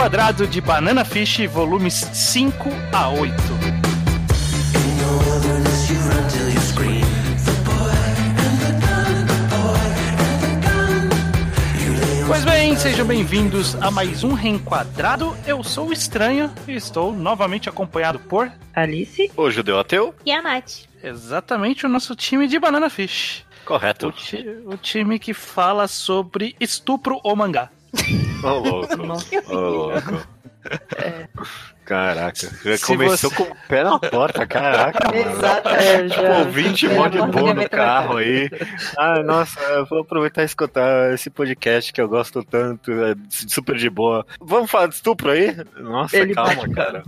Reenquadrado de Banana Fish, volumes 5 a 8. Pois bem, sejam bem-vindos a mais um Reenquadrado. Eu sou o Estranho e estou novamente acompanhado por Alice. O judeu ateu? E a Nath. exatamente o nosso time de Banana Fish. O, Correto. ti- o time que fala sobre estupro ou mangá. Ô, louco. Ô, louco. Caraca, já Se começou você- com o pé na porta, caraca. Exato, é, Tipo, já. ouvinte É, mó de boa já no carro aí. Ah, nossa, eu vou aproveitar e escutar esse podcast que eu gosto tanto, é super de boa. Vamos falar de estupro aí? Nossa, Ele calma, cara.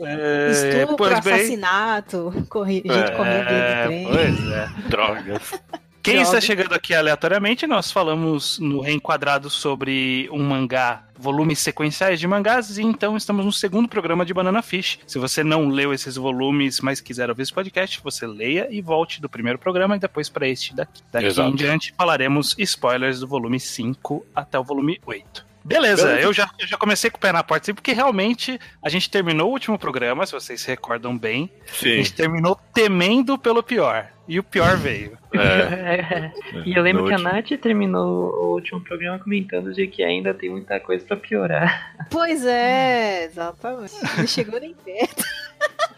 É, Estupro, bem, assassinato, corri... gente É, correndo dentro do trem. pois é. Drogas. Quem está chegando aqui aleatoriamente, nós falamos no reenquadrado sobre um mangá, volumes sequenciais de mangás, e então estamos no segundo programa de Banana Fish. Se você não leu esses volumes, mas quiser ouvir esse podcast, você leia e volte do primeiro programa e depois para este daqui. Daqui Exato. em diante falaremos spoilers do volume 5 até o volume 8. Beleza, Beleza. Eu, já, eu já comecei com o pé na porta, assim, porque realmente a gente terminou o último programa, se vocês se recordam bem. A Sim. gente terminou temendo pelo pior. E o pior veio. É, E eu lembro no que a último- Nath terminou o último programa comentando de que ainda tem muita coisa pra piorar. Pois é, exatamente. Não chegou nem perto.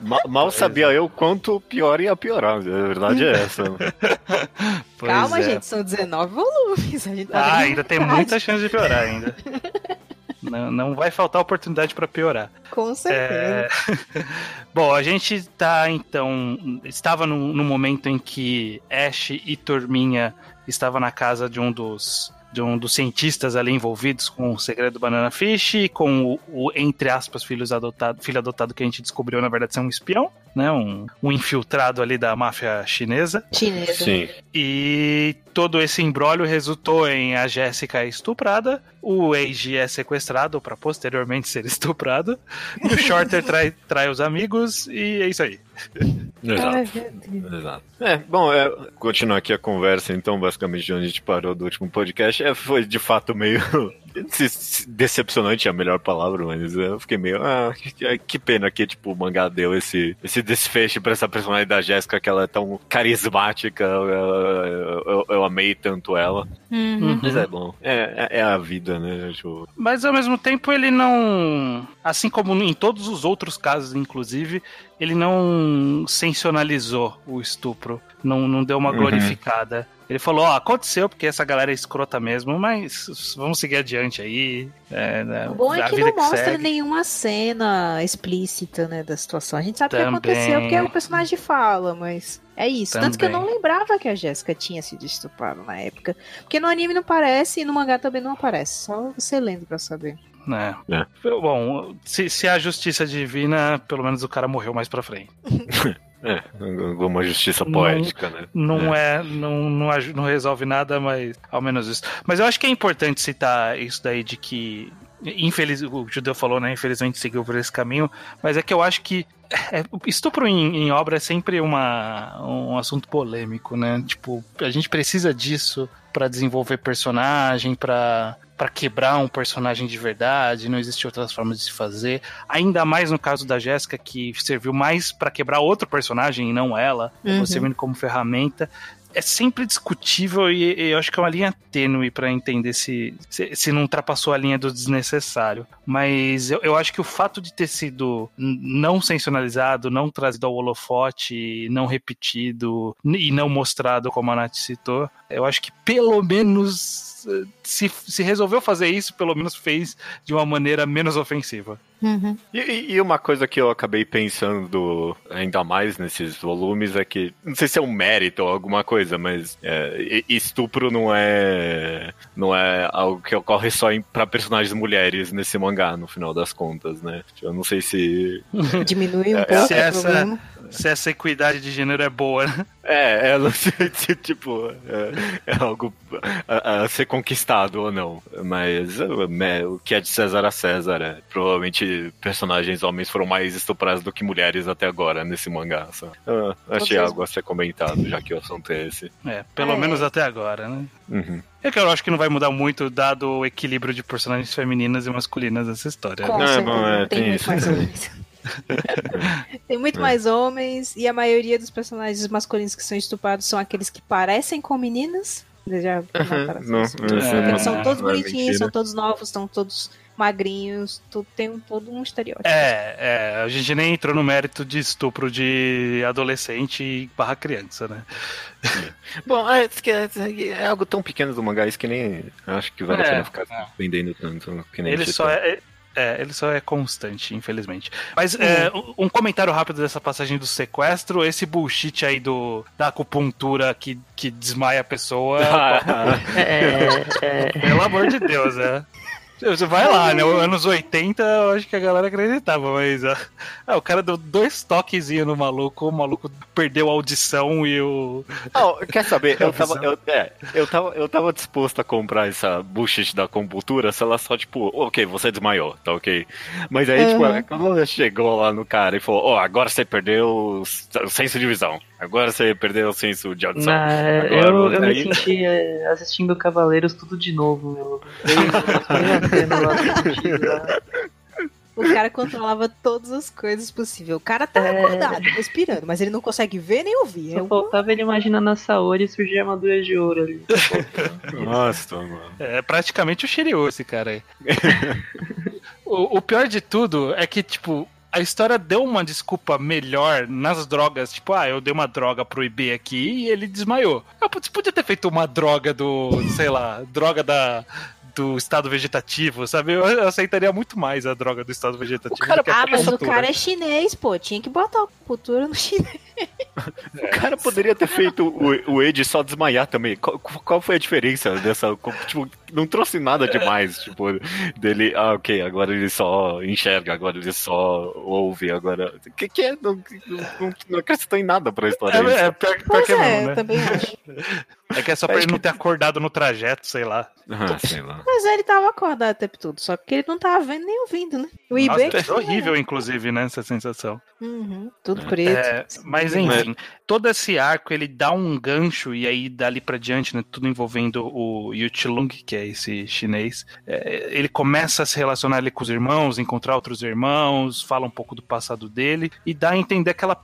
Ma- Mal sabia eu quanto pior ia piorar. A verdade é essa. Pois Calma, é. gente, são 19 volumes. A gente tá Ah, ainda tem muita chance de piorar ainda. Não, não vai faltar oportunidade pra piorar. Com certeza. É... Bom, a gente tá então. Estava no, no momento em que Ash e Turminha estavam na casa de um dos. De um dos cientistas ali envolvidos com o segredo do Banana Fish e com o, o, entre aspas, filhos adotado, filho adotado que a gente descobriu, na verdade, ser um espião, né? Um, um infiltrado ali da máfia chinesa. Chinesa. Sim. E todo esse embrólio resultou em a Jéssica estuprada, o Eiji é sequestrado para posteriormente ser estuprado, e o Shorter trai, trai os amigos, e é isso aí. Exato. Ai. Exato. É, bom, é, continuar aqui a conversa, então, basicamente, de onde a gente parou do último podcast, é, foi de fato meio. Decepcionante é a melhor palavra, mas eu fiquei meio. Ah, que, pena que, tipo, o mangá deu esse, esse desfecho pra essa personagem da Jéssica, que ela é tão carismática, eu, eu- eu- eu amei tanto ela. Uhum. Mas é bom, é, é, é a vida, né? Tipo, Mas ao mesmo tempo ele não. Assim como em todos os outros casos, inclusive, ele não sensacionalizou o estupro. Não, não deu uma Uhum. Ele falou, ó, aconteceu porque essa galera é escrota mesmo, mas vamos seguir adiante aí. É, né, O bom é que não mostra segue. nenhuma cena explícita, né, da situação. A gente sabe o que Também. aconteceu porque o personagem fala, mas é isso. Tanto que eu não Também. lembrava que a Jéssica tinha sido estuprada na época. Porque no anime não aparece e no mangá também não aparece. Só você lendo pra saber. né? É. Bom, se, se a justiça divina, pelo menos o cara morreu mais pra frente. é, uma justiça Não- poética, né? Não é, não, não, aju- não resolve nada, mas ao menos isso. Mas eu acho que é importante citar isso daí de que. Infeliz, o judeu falou, né? Infelizmente seguiu por esse caminho, mas é que eu acho que é, estupro em, em obra é sempre uma, um assunto polêmico, né? Tipo, a gente precisa disso pra desenvolver personagem, pra para quebrar um personagem de verdade, não existe outras formas de se fazer. Ainda mais no caso da Jéssica, que serviu mais pra quebrar outro personagem e não ela, Uhum. servindo como ferramenta. É sempre discutível e, e eu acho que é uma linha tênue pra entender se, se, se não ultrapassou a linha do desnecessário. Mas eu, eu acho que o fato de ter sido não sensacionalizado, não trazido ao holofote, não repetido e não mostrado, como a Nath citou, eu acho que pelo menos se, se resolveu fazer isso, pelo menos fez de uma maneira menos ofensiva. Uhum. E, e- uma coisa que eu acabei pensando ainda mais nesses volumes é que, não sei se é um mérito ou alguma coisa, mas é, estupro não é não é algo que ocorre só para personagens mulheres nesse mangá, no final das contas, né? Eu não sei se Diminui um É, pouco se o essa- problema. Se essa equidade de gênero é boa, né? É, ela tipo, é, é algo a, a, ser conquistado ou não. Mas é, o que é de César a César é. Provavelmente personagens homens foram mais estuprados do que mulheres até agora nesse mangá. Só. Ah, achei algo a ser comentado, já que o assunto é esse. É, pelo é. menos até agora, né? Uhum. É que eu acho que não vai mudar muito, dado o equilíbrio de personagens femininas e masculinas dessa história. Com né? Não, não, é, tem, tem isso. Tem muito mais homens e a maioria dos personagens masculinos que são estuprados são aqueles que parecem com meninas. Já não, é, Eles são todos bonitinhos, são todos novos, são todos magrinhos, tudo, tem um, todo um estereótipo. É, é, a gente nem entrou no mérito de estupro de adolescente barra criança, né? Bom, é, é, é, algo tão pequeno do mangá, isso que nem acho que vale a pena ficar vendendo tanto. ele só é, é, ele só é constante, infelizmente. Mas é, um comentário rápido dessa passagem do sequestro, esse bullshit aí do, da acupuntura que, que desmaia a pessoa. é, é, pelo amor de Deus, né? Você vai lá, né? Anos 80, eu acho que a galera acreditava, mas. Ah, o cara deu dois toquezinhos no maluco, o maluco perdeu a audição e o. Oh, quer saber? Eu tava, eu, é, eu, tava, eu tava disposto a comprar essa bullshit da compultura se ela só, tipo, ok, você desmaiou, tá ok. Mas aí, uhum. tipo, quando ela chegou lá no cara e falou, ó, oh, agora você perdeu o senso de visão. Agora você perdeu o senso de audição. Nah, Agora, eu, eu aí... me senti é, assistindo Cavaleiros tudo de novo. Meu. O cara controlava todas as coisas possíveis. O cara tá é... acordado, respirando, mas ele não consegue ver nem ouvir. Só é faltava ele imaginando a Saori e surgir armadura de ouro ali. Nossa, mano. É praticamente o Shiryu esse cara aí. o, o pior de tudo é que, tipo, a história deu uma desculpa melhor nas drogas. Tipo, ah, eu dei uma droga pro IB aqui e ele desmaiou. Ah, você podia ter feito uma droga do, sei lá, droga da, do estado vegetativo, sabe? Eu aceitaria muito mais a droga do estado vegetativo. O cara, ah, mas o cara é chinês, pô. Tinha que botar a cultura no chinês. O cara poderia ter feito o, o Ed só desmaiar também. Qual, qual foi a diferença dessa. Tipo, não trouxe nada demais, tipo, dele. Ah, ok, agora ele só enxerga, agora ele só ouve, agora. O que, que é? Não, não, não acrescentou em nada pra história. É, é pior, pior que é, não, né? também acho. É que é só pra ele não ter acordado no trajeto, sei lá. Ah, sei lá. Mas ele tava acordado o tempo todo, só que ele não tava vendo nem ouvindo, né? O eBay. Nossa, é horrível, inclusive, né? Essa sensação. Uhum, tudo preto. É, mas enfim, todo esse arco ele dá um gancho, e aí dali pra diante, né? Tudo envolvendo o Yuchilung, que é esse chinês. É, ele começa a se relacionar ali com os irmãos, encontrar outros irmãos, fala um pouco do passado dele, e dá a entender aquela,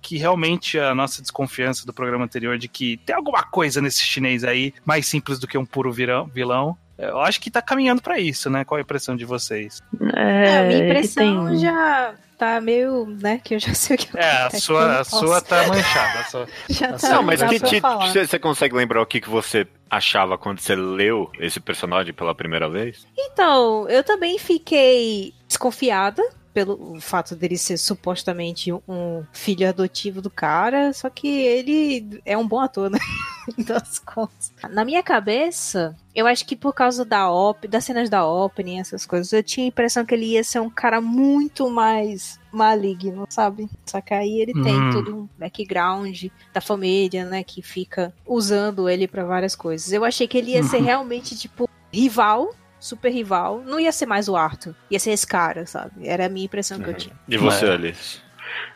que realmente a nossa desconfiança do programa anterior de que tem alguma coisa nesse chinês aí, mais simples do que um puro vilão. Eu acho que tá caminhando para isso, né? Qual a impressão de vocês? É, é a minha impressão tem... já tá meio, né, que eu já sei o que É, a sua, a sua tá manchada. A sua, já a tá, não, mas que, que, você consegue lembrar o que, que você achava quando você leu esse personagem pela primeira vez? Então, eu também fiquei desconfiada pelo fato dele ser supostamente um filho adotivo do cara, só que ele é um bom ator, né? das contas. Na minha cabeça, eu acho que por causa da op das cenas da opening, essas coisas, eu tinha a impressão que ele ia ser um cara muito mais maligno, sabe? Só que aí ele tem hum. todo um background da família, né, que fica usando ele para várias coisas. Eu achei que ele ia ser realmente tipo rival super rival, não ia ser mais o Arthur. Ia ser esse cara, sabe? Era a minha impressão uhum. que eu tinha. E você, Alice?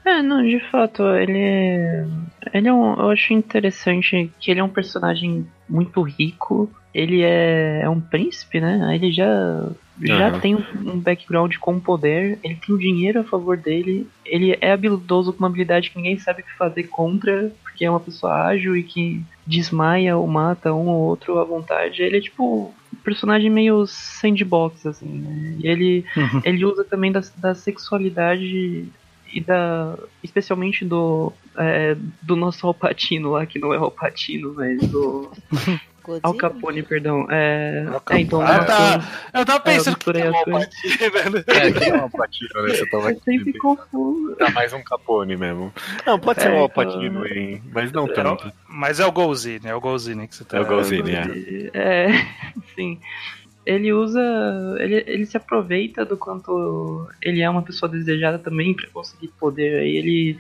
É, não, de fato, ele é. Ele é um. Eu acho interessante que ele é um personagem muito rico. Ele é, é um príncipe, né? Ele já. Já uhum. tem um background com poder, ele tem o dinheiro a favor dele, ele é habilidoso com uma habilidade que ninguém sabe o que fazer contra, porque é uma pessoa ágil e que desmaia ou mata um ou outro à vontade. Ele é tipo personagem meio sandbox, assim, né? E ele, uhum. ele usa também da, da sexualidade e da. especialmente do. É, do nosso Alpatino lá, que não é Alpatino, mas do. Al Capone, perdão. É, é então. Ah, tá. Eu tava é, pensando é, que é o Alpatino, né? É, que é o Alpatino, né? Você tava eu sempre confuso. Tá mais um Capone mesmo. Não, pode ser é, o Alpatino, então... hein? Mas não tanto. Mas é o Golzine, é o Golzine que você tá... É o Golzine, é. É, sim ele usa. Ele, ele se aproveita do quanto ele é uma pessoa desejada também para conseguir poder. Aí ele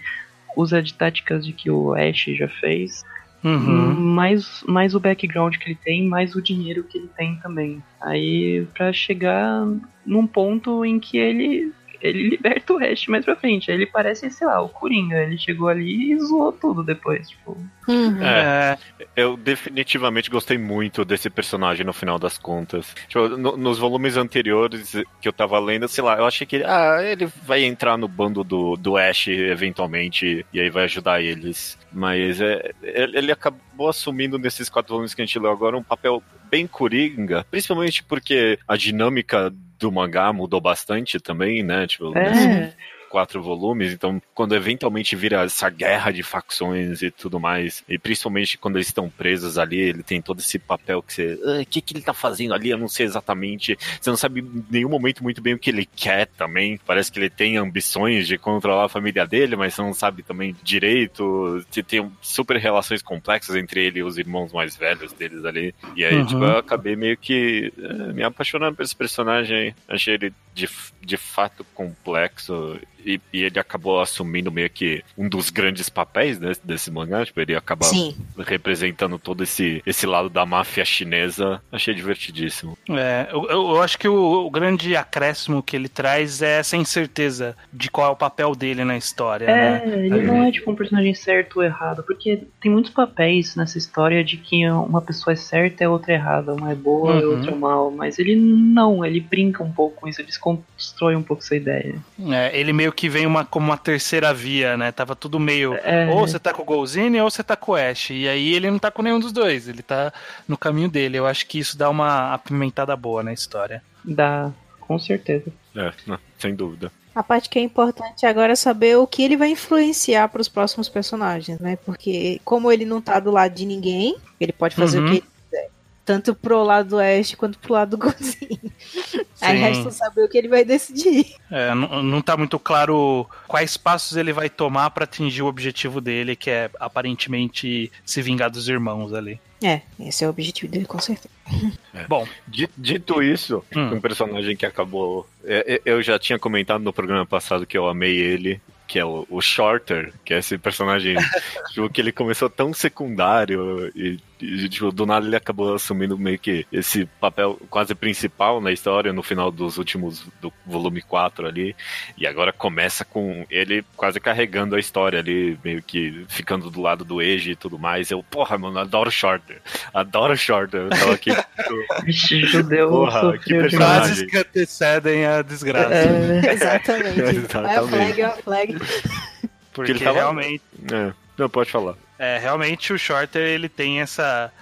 usa de táticas de que o Ash já fez. Uhum. Mais, mais o background que ele tem, mais o dinheiro que ele tem também. Aí, pra chegar num ponto em que ele ele liberta o Ash mais pra frente. Ele parece, sei lá, o Coringa. Ele chegou ali e zoou tudo depois. Tipo, Uhum. É, eu definitivamente gostei muito desse personagem no final das contas. Tipo, no- nos volumes anteriores que eu tava lendo, sei lá, eu achei que ele, ah, ele vai entrar no bando do, do Ash eventualmente e aí vai ajudar eles. Mas é, ele ele acabou assumindo nesses quatro volumes que a gente leu agora um papel bem coringa, principalmente porque a dinâmica do mangá mudou bastante também, né? Tipo, é. Quatro volumes, então quando eventualmente vira essa guerra de facções e tudo mais, e principalmente quando eles estão presos ali, ele tem todo esse papel que você, "Ah, o que que ele tá fazendo ali? Eu não sei exatamente. Você não sabe em nenhum momento muito bem o que ele quer também. Parece que ele tem ambições de controlar a família dele, mas você não sabe também direito. Você tem super relações complexas entre ele e os irmãos mais velhos deles ali. E aí, Uhum. tipo, eu acabei meio que eh, me apaixonando por esse personagem. aí. Achei ele de, de fato complexo e, e ele acabou assumindo meio que um dos grandes papéis desse, desse mangá. Tipo, ele acaba Sim. representando todo esse, esse lado da máfia chinesa. Achei divertidíssimo. É, eu, eu- acho que o, o grande acréscimo que ele traz é essa incerteza de qual é o papel dele na história, É, né? ele não é tipo um personagem certo ou errado, porque tem muitos papéis nessa história de que uma pessoa é certa e outra é errada, uma é boa e Uhum. outra é mal, mas ele não, ele brinca um pouco com isso, ele desconstrói um pouco essa ideia. É, ele meio que vem uma, como uma terceira via, né? Tava tudo meio. É. Ou você tá com o Golzini ou você tá com o Ash. E aí ele não tá com nenhum dos dois. Ele tá no caminho dele. Eu acho que isso dá uma apimentada boa na história. Dá, com certeza. É, não, sem dúvida. A parte que é importante agora é saber o que ele vai influenciar para os próximos personagens, né? Porque como ele não tá do lado de ninguém, ele pode fazer Uhum. o que ele. Tanto pro lado do oeste quanto pro lado do Gozinho. Aí resta saber o que ele vai decidir. É, não, não tá muito claro quais passos ele vai tomar pra atingir o objetivo dele, que é aparentemente se vingar dos irmãos ali. É, esse é o objetivo dele, com certeza. Bom, Di- Dito isso, Hum. um personagem que acabou. é, é, Eu já tinha comentado no programa passado que eu amei ele, que é o, o Shorter, que é esse personagem que ele começou tão secundário e, e, tipo, do nada ele acabou assumindo meio que esse papel quase principal na história no final dos últimos do volume 4 ali. E agora começa com ele quase carregando a história ali, meio que ficando do lado do Eiji e tudo mais. Eu, porra, mano, adoro Shorter. Adoro Shorter. Eu tava aqui. Judeu Porra, sofreu que personagem. frases que antecedem a desgraça. É, Exatamente. Exatamente. É a flag, é a flag. Porque ele tava- realmente. É, não, pode falar. É, realmente o Shorter ele tem essa.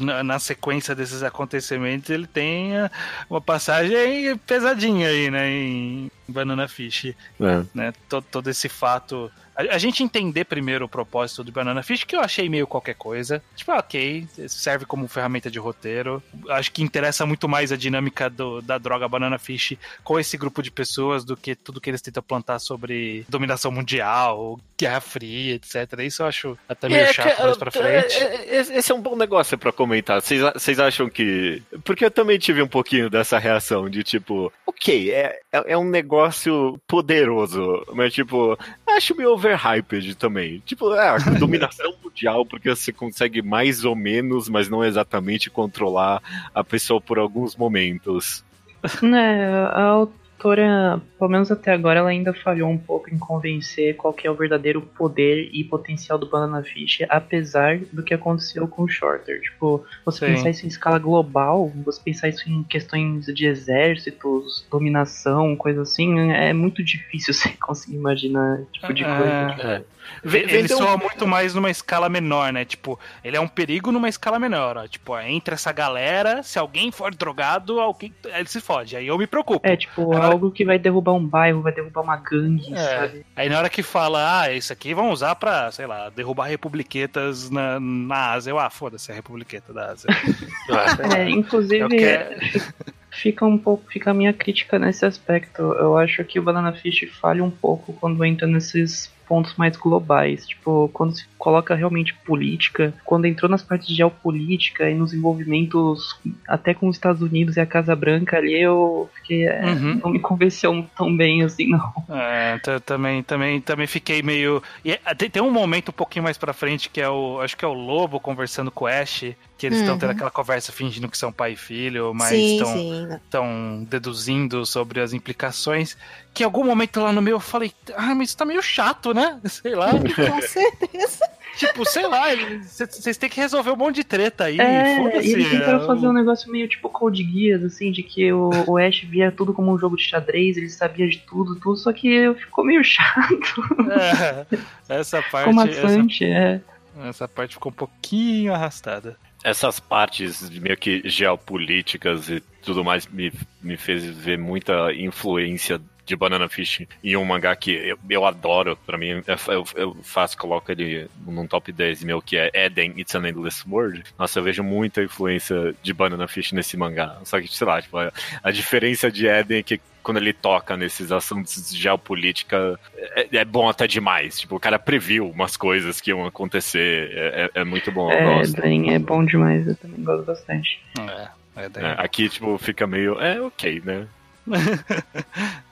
Na, sequência desses acontecimentos, ele tem ah, uma passagem pesadinha aí, né? Em Banana Fish. É. né? Todo, todo esse fato. A, a gente entender primeiro o propósito do Banana Fish, que eu achei meio qualquer coisa. Tipo, ah, ok, serve como ferramenta de roteiro. Acho que interessa muito mais a dinâmica do- da droga Banana Fish com esse grupo de pessoas do que tudo que eles tentam plantar sobre dominação mundial, Guerra Fria, etc. Isso eu acho até meio chato mais pra frente. é, é, Esse é um bom negócio pra comentar. Vocês acham que. Porque eu também tive um pouquinho dessa reação de tipo, ok, é, é é um negócio poderoso, mas tipo, acho meio overhyped também. Tipo, é, dominação mundial, porque você consegue mais ou menos, mas não exatamente controlar a pessoa por alguns momentos. né, a autora, pelo menos até agora, ela ainda falhou um pouco em convencer qual que é o verdadeiro poder e potencial do Banana Fish, apesar do que aconteceu com o Shorter. Tipo, você Sim. pensar isso em escala global, você pensar isso em questões de exércitos, dominação, coisa assim, é muito difícil você conseguir imaginar esse tipo de coisa. É. É. Ele Vendeu- soa muito mais numa escala menor, né? Tipo, ele é um perigo numa escala menor. Ó. Tipo, ó, entre essa galera, se alguém for drogado, alguém ele se fode. Aí eu me preocupo. É, tipo, Agora- algo que vai derrubar um bairro, vai derrubar uma gangue, É. sabe? Aí na hora que fala, ah, isso aqui vão usar pra, sei lá, derrubar republiquetas na, na Ásia. Eu, ah, foda-se a republiqueta da Ásia. É, inclusive, Eu quero- fica um pouco, fica a minha crítica nesse aspecto. Eu acho que o Banana Fish falha um pouco quando entra nesses pontos mais globais. Tipo, quando, se- coloca realmente política. Quando entrou nas partes de geopolítica e nos envolvimentos até com os Estados Unidos e a Casa Branca ali, eu fiquei. É, Uhum. Não me convenceu tão bem assim, não. É, também, também, também fiquei meio. e, é, tem, um momento um pouquinho mais pra frente que é o. Acho que é o Lobo conversando com o Ash. Que eles estão Uhum. tendo aquela conversa fingindo que são pai e filho, mas estão deduzindo sobre as implicações. Que em algum momento lá no meio eu falei, ah, mas isso tá meio chato, né? Sei lá. Com certeza. tipo, sei lá, vocês têm que resolver um monte de treta aí. É, foda-se. e eles tentaram é, fazer o- um negócio meio tipo Code Geass, assim, de que o, o Ash via tudo como um jogo de xadrez, ele sabia de tudo, tudo, só que ficou meio chato, É, essa parte. ficou essa, é. essa parte ficou um pouquinho arrastada. Essas partes meio que geopolíticas e tudo mais me, me fez ver muita influência de Banana Fish em um mangá que eu, eu adoro. Pra mim, eu, eu, faço, coloco ele num top 10 meu, que é Eden, It's an Endless World. Nossa, eu vejo muita influência de Banana Fish nesse mangá. Só que, sei lá, tipo, a, a diferença de Eden é que quando ele toca nesses assuntos de geopolítica, é, é bom até demais. Tipo, o cara previu umas coisas que iam acontecer. É, é- é muito bom. É, bem, é bom demais, eu também gosto bastante. É, é. É, aqui, tipo, fica meio. É, ok, né?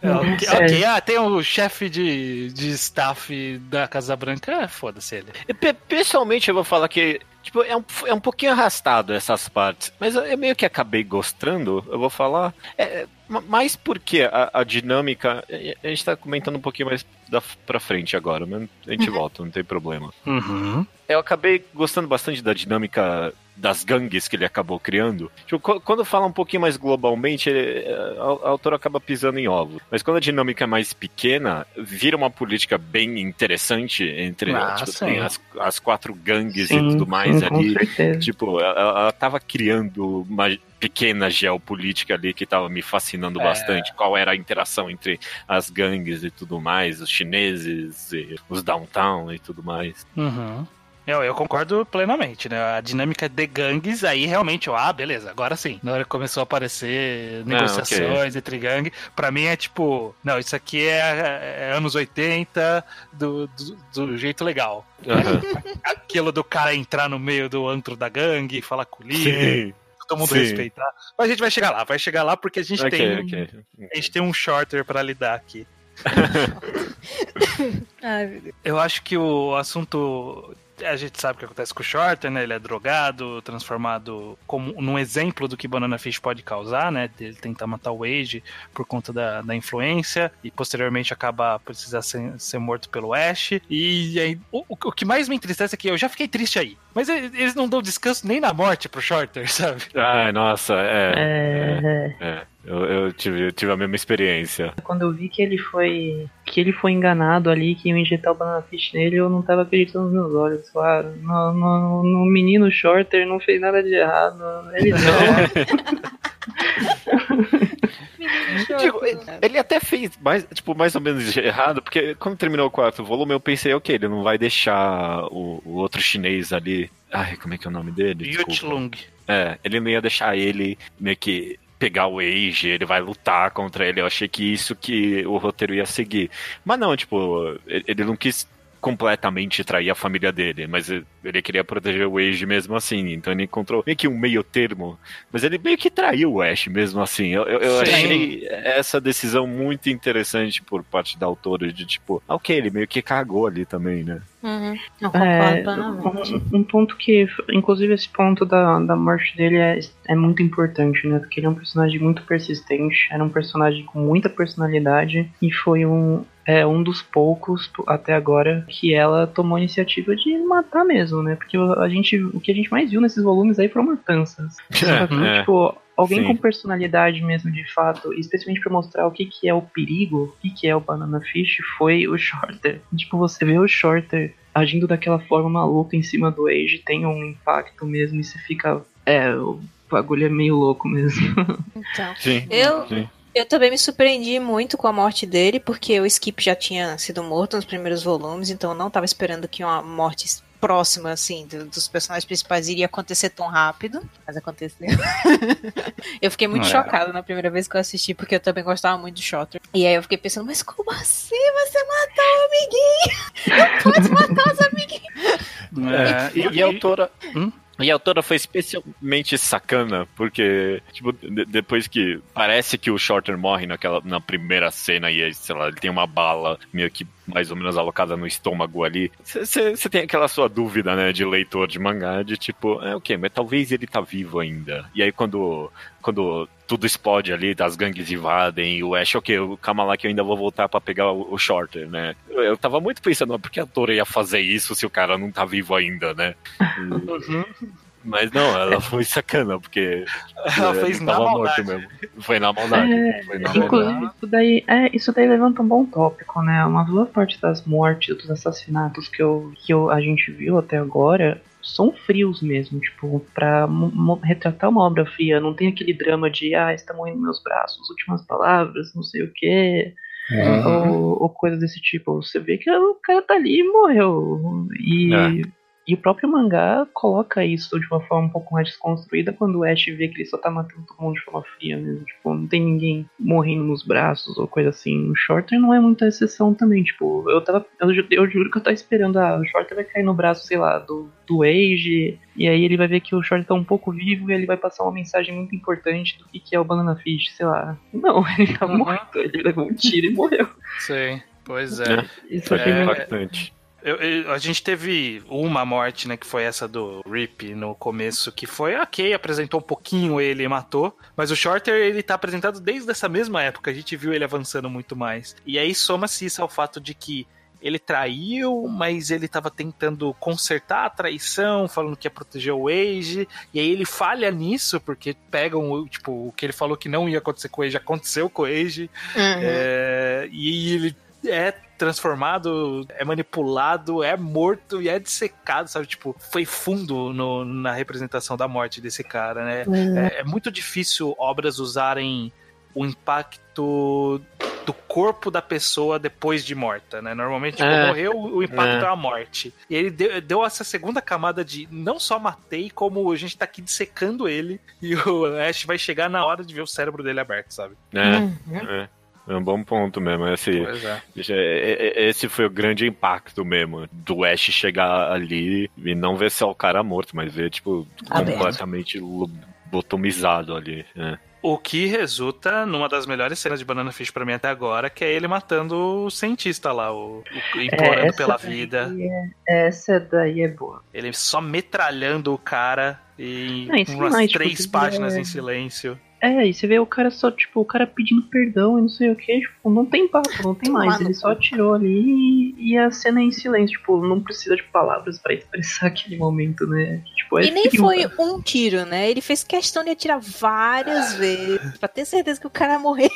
É, ok, É. ok, ah, tem o chefe de, de staff da Casa Branca, é, foda-se ele. E, pe- Pessoalmente, eu vou falar que. Tipo, é um, é um pouquinho arrastado essas partes. Mas eu meio que acabei gostando, eu vou falar. É, ma- mais porque a, a dinâmica. A gente tá comentando um pouquinho mais da, pra frente agora, mas a gente volta, não tem problema. Uhum. Eu acabei gostando bastante da dinâmica das gangues que ele acabou criando. Tipo, qu- quando fala um pouquinho mais globalmente, ele- a, a autora acaba pisando em ovos. Mas quando a dinâmica é mais pequena, vira uma política bem interessante entre Ah, tipo, sim. tem as, as quatro gangues Sim, e tudo mais sim, ali. Tipo, ela, ela tava criando uma pequena geopolítica ali que tava me fascinando É. bastante. Qual era a interação entre as gangues e tudo mais, os chineses, e os downtown e tudo mais. Uhum. Eu, eu concordo plenamente, né? A dinâmica de gangues, aí realmente, eu, ah, beleza, agora sim. Na hora que começou a aparecer negociações entre gangue, pra mim é tipo, não, isso aqui é, é anos 80 do, do, do jeito legal. Aquilo do cara entrar no meio do antro da gangue, falar com o líder, Sim. todo mundo sim. respeitar. Mas a gente vai chegar lá, vai chegar lá porque a gente Ok, tem. ok. A gente tem um shorter pra lidar aqui. Ai, meu Deus. Eu acho que o assunto. A gente sabe o que acontece com o Shorter, né? Ele é drogado, transformado como num exemplo do que Banana Fish pode causar, né? Ele tentar matar o Wade por conta da, da influência e posteriormente acabar precisar ser, ser morto pelo Ash. E aí, o, o que mais me entristece é que eu já fiquei triste aí. Mas eles não dão descanso nem na morte pro Shorter, sabe? Ai, nossa, é. É, é. Eu, eu tive, eu tive a mesma experiência. quando eu vi que ele foi que ele foi enganado ali, que iam injetar o Banana Fish nele, eu não tava acreditando nos meus olhos. Claro, no, no, no menino Shorter não fez nada de errado. Ele não. Digo, ele até fez mais, tipo, mais ou menos errado, porque quando terminou o quarto volume, eu pensei, ok, ele não vai deixar o, o outro chinês ali. Ai, como é que é o nome dele? Yuchilung. É, ele não ia deixar ele meio que pegar o Age, ele vai lutar contra ele. Eu achei que isso que o roteiro ia seguir. Mas não, tipo, ele não quis completamente trair a família dele, mas ele queria proteger o Age mesmo assim, então ele encontrou meio que um meio termo, mas ele meio que traiu o Ash mesmo assim. Eu, eu, eu achei essa decisão muito interessante por parte da autora, de tipo, ah, ok, ele meio que cagou ali também, né? Uhum. É, um, um ponto que, inclusive esse ponto da, da morte dele é, é muito importante, né? Porque ele é um personagem muito persistente, era um personagem com muita personalidade e foi um, é, um dos poucos até agora que ela tomou a iniciativa de matar mesmo, né? Porque a gente, o que a gente mais viu nesses volumes aí foram matanças. Só que, É. tipo, alguém Sim. com personalidade mesmo de fato, especialmente pra mostrar o que, que é o perigo, o que, que é o Banana Fish, foi o Shorter. Tipo, você vê o Shorter agindo daquela forma maluca em cima do Age, tem um impacto mesmo e você fica. É, o bagulho é meio louco mesmo. Então, Sim. Eu- Sim. Eu também me surpreendi muito com a morte dele, porque o Skip já tinha sido morto nos primeiros volumes, então eu não tava esperando que uma morte próxima, assim, do- dos personagens principais iria acontecer tão rápido, mas aconteceu. eu fiquei muito É. chocada na primeira vez que eu assisti, porque eu também gostava muito do Shotter. E aí eu fiquei pensando, mas como assim você matou o amiguinho? Não pode matar os amiguinhos. É, e, e a autora. Hum? E a autora foi especialmente sacana, porque, tipo, de, depois que parece que o Shorter morre naquela, na primeira cena e, sei lá, ele tem uma bala meio que mais ou menos alocada no estômago ali, você tem aquela sua dúvida, né, de leitor de mangá, de tipo, é o okay, mas talvez ele tá vivo ainda. E aí quando, quando tudo explode ali, as gangues invadem, e o Ash, ok, calma lá que eu ainda vou voltar para pegar o, o, Shorter, né? Eu tava muito pensando, por que a Tora ia fazer isso se o cara não tá vivo ainda, né? Uhum. Mas não, ela foi sacana, porque. Ela fez na maldade. mesmo. Foi na maldade. É, foi na inclusive, maldade. Isso, daí, é, isso daí levanta um bom tópico, né? Uma boa parte das mortes, dos assassinatos que, eu, que eu, a gente viu até agora são frios mesmo, tipo, pra retratar uma obra fria. Não tem aquele drama de, ah, está morrendo meus braços, últimas palavras, não sei o quê. Uhum. Ou, ou coisas desse tipo. Você vê que o cara tá ali e morreu. E. É e o próprio mangá coloca isso de uma forma um pouco mais desconstruída quando o Ash vê que ele só tá matando todo mundo de forma fria mesmo. Tipo, não tem ninguém morrendo nos braços ou coisa assim. O Shorter não é muita exceção também. Tipo, eu tava. Eu, eu juro que eu tava esperando, ah, o Shorter vai cair no braço, sei lá, do, do Age. E aí ele vai ver que o Shorter tá um pouco vivo e ele vai passar uma mensagem muito importante do que, que é o Banana Fish, sei lá. Não, ele tá uhum. morto. Ele levou um tiro e morreu. Sim, pois é. Isso aqui é impactante. Eu, eu, a gente teve uma morte, né, que foi essa do Rip no começo, que foi ok, apresentou um pouquinho ele e matou, mas o Shorter ele tá apresentado desde essa mesma época, a gente viu ele avançando muito mais. E aí soma-se isso ao fato de que ele traiu, mas ele tava tentando consertar a traição, falando que ia proteger o Age, e aí ele falha nisso, porque pegam, tipo, o que ele falou que não ia acontecer com o Age, aconteceu com o Age, uhum. é, e ele é transformado, é manipulado, é morto e é dissecado, sabe? Tipo, foi fundo no, na representação da morte desse cara, né? Uhum. É, é muito difícil obras usarem o impacto do corpo da pessoa depois de morta, né? Normalmente, tipo, é. morreu, o impacto é. é. a morte. E ele deu, deu, essa segunda camada de não só matei, como a gente tá aqui dissecando ele e o Ash vai chegar na hora de ver o cérebro dele aberto, sabe? É. Uhum. é. É um bom ponto mesmo. Esse, é. é. esse foi o grande impacto mesmo. Do Ash chegar ali e não ver só o cara morto, mas ver, tipo, completamente lobotomizado ali. É. O que resulta numa das melhores cenas de Banana Fish pra mim até agora, que é ele matando o cientista lá, o, o implorando é, pela vida. É, essa daí é boa. Ele só metralhando o cara e não, umas mais, três tipo, páginas é... em silêncio. É, e você vê o cara só, tipo, o cara pedindo perdão e não sei o que, tipo, não tem papo, não tem mais. Ele só atirou ali e, a cena é em silêncio, tipo, não precisa de palavras para expressar aquele momento, né? Tipo, é e nem foi um tiro, né? Ele fez questão de atirar várias vezes, pra ter certeza que o cara morreu.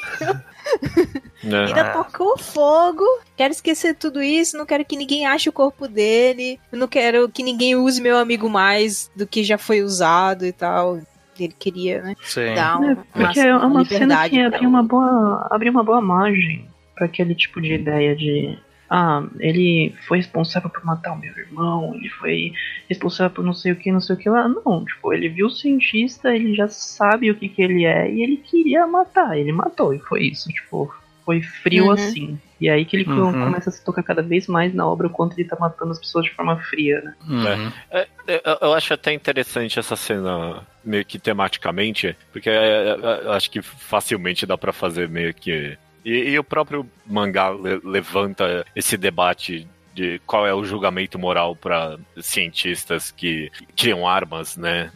Uhum. Ainda tocou fogo. Quero esquecer tudo isso. Não quero que ninguém ache o corpo dele. Não quero que ninguém use meu amigo mais do que já foi usado e tal ele queria, né? Sim. Dar um, é, porque uma, é uma cena que abria uma boa, abria uma boa margem para aquele tipo de ideia de ah, ele foi responsável por matar o meu irmão, ele foi responsável por não sei o que, não sei o que lá. Não, tipo, ele viu o cientista, ele já sabe o que que ele é e ele queria matar, ele matou e foi isso, tipo, foi frio uhum. assim. E é aí que ele uhum. começa a se tocar cada vez mais na obra o quanto ele tá matando as pessoas de forma fria, né? Uhum. É, é, eu acho até interessante essa cena, meio que tematicamente, porque é, é, acho que facilmente dá para fazer meio que. E, e, o próprio mangá le, levanta esse debate de qual é o julgamento moral para cientistas que criam armas, né?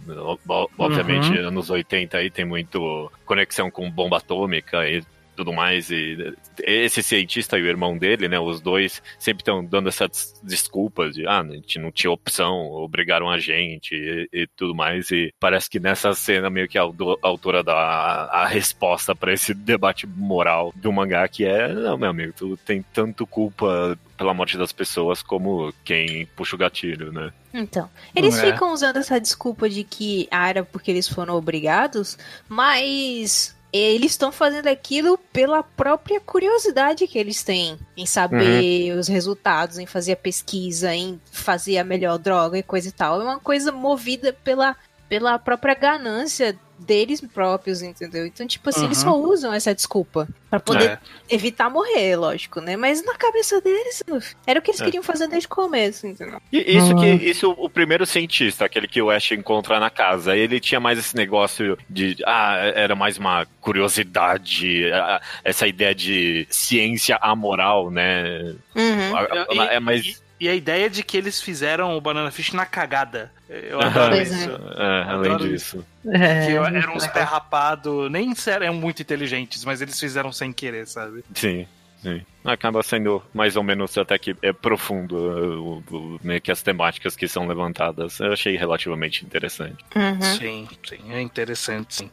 Obviamente, uhum. anos 80 aí tem muito conexão com bomba atômica e tudo mais. E esse cientista e o irmão dele, né? Os dois sempre estão dando essas desculpas de ah, a gente não tinha opção, obrigaram a gente e, e tudo mais. E parece que nessa cena meio que a, autora dá a, a resposta para esse debate moral do mangá que é, não, meu amigo, tu tem tanto culpa pela morte das pessoas como quem puxa o gatilho, né? Então, eles é. ficam usando essa desculpa de que ah, era porque eles foram obrigados, mas eles estão fazendo aquilo pela própria curiosidade que eles têm em saber uhum. os resultados, em fazer a pesquisa, em fazer a melhor droga e coisa e tal. É uma coisa movida pela, pela própria ganância deles próprios, entendeu? Então, tipo assim, eles Uhum. só usam essa desculpa pra poder É. evitar morrer, lógico, né? Mas na cabeça deles, era o que eles É. queriam fazer desde o começo, entendeu? E isso que Uhum. isso o primeiro cientista, aquele que o Ash encontra na casa, ele tinha mais esse negócio de ah, era mais uma curiosidade, essa ideia de ciência amoral, né? Uhum. É mais E, e a ideia de que eles fizeram o Banana Fish na cagada. Eu adoro Pois isso. É, além Adoro disso. É, Que muito eram uns pé rapado, nem eram muito inteligentes, mas eles fizeram sem querer, sabe? Sim. Sim. Acaba sendo mais ou menos até que é profundo uh, o- o- meio que as temáticas que são levantadas. Eu achei relativamente interessante. Uhum. Sim, sim, é interessante, sim.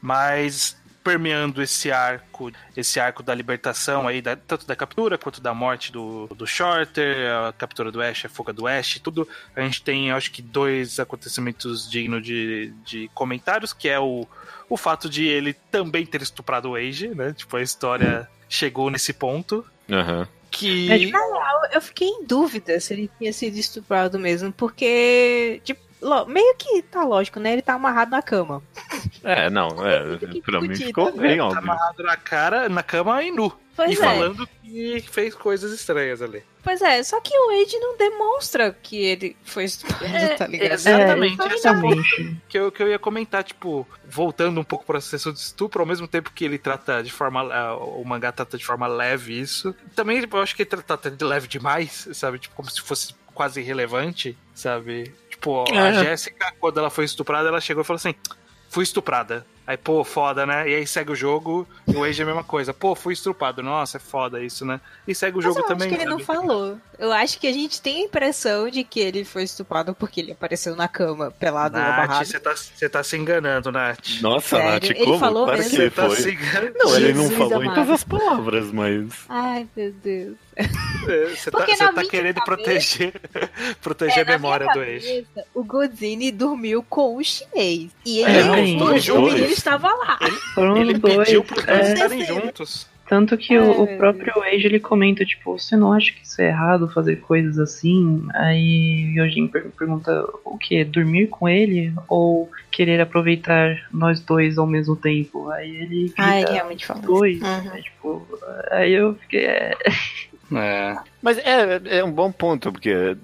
Mas permeando esse arco, esse arco da libertação aí, da- tanto da captura quanto da morte do, do Shorter, a captura do Ash, a fuga do Ash, tudo, a gente tem, acho que, dois acontecimentos dignos de, de comentários, que é o, o fato de ele também ter estuprado o Age, né? Tipo, a história chegou nesse ponto. Aham. Que. Eu- Eu fiquei em dúvida se ele tinha sido estuprado mesmo, porque, tipo, meio que tá lógico, né? Ele tá amarrado na cama. É, não, é, Que pra mim ficou bem tá óbvio. amarrado na cara, na cama e nu. Pois e é. falando que fez coisas estranhas ali. Pois é, só que o Wade não demonstra que ele foi estuprado, É, tá ligado? exatamente. É, Esse é o exatamente. que eu, que eu ia comentar, tipo, voltando um pouco para a sessão de estupro, ao mesmo tempo que ele trata de forma. O mangá trata de forma leve isso. Também tipo, eu acho que ele trata de leve demais, sabe? Tipo, como se fosse quase irrelevante, sabe? Tipo, a É. Jéssica, quando ela foi estuprada, ela chegou e falou assim: fui estuprada. Aí, pô, foda, né? E aí segue o jogo, e o Age é a mesma coisa. Pô, fui estrupado. Nossa, é foda isso, né? E segue o Mas jogo eu também. acho que ele não sabe? falou. Eu acho que a gente tem a impressão de que ele foi estuprado porque ele apareceu na cama, pelado, Nath, amarrado. você tá, você tá se enganando, Nath. Nossa, Sério? Nath, Ele como? falou claro mesmo? que Você tá foi. se enganando. Não, ele não falou em amado. todas as palavras, mas. Ai, meu Deus. É, Você tá, você tá minha querendo cabeça- proteger, proteger É, a memória minha do ex. O Godzini dormiu com o chinês. E É, ele, não, o, os o dois. menino estava lá. Foram Ele os dois. pediu pros dois é, estarem juntos. tanto que Ai, o, o próprio Age ele comenta, tipo, você não acha que isso é errado fazer coisas assim? Aí o Yojin per- pergunta o que? Dormir com ele? Ou querer aproveitar nós dois ao mesmo tempo? Aí ele Ah, ele realmente dois. Uhum. É, tipo, aí eu fiquei. É, É. Mas é, é um bom ponto, porque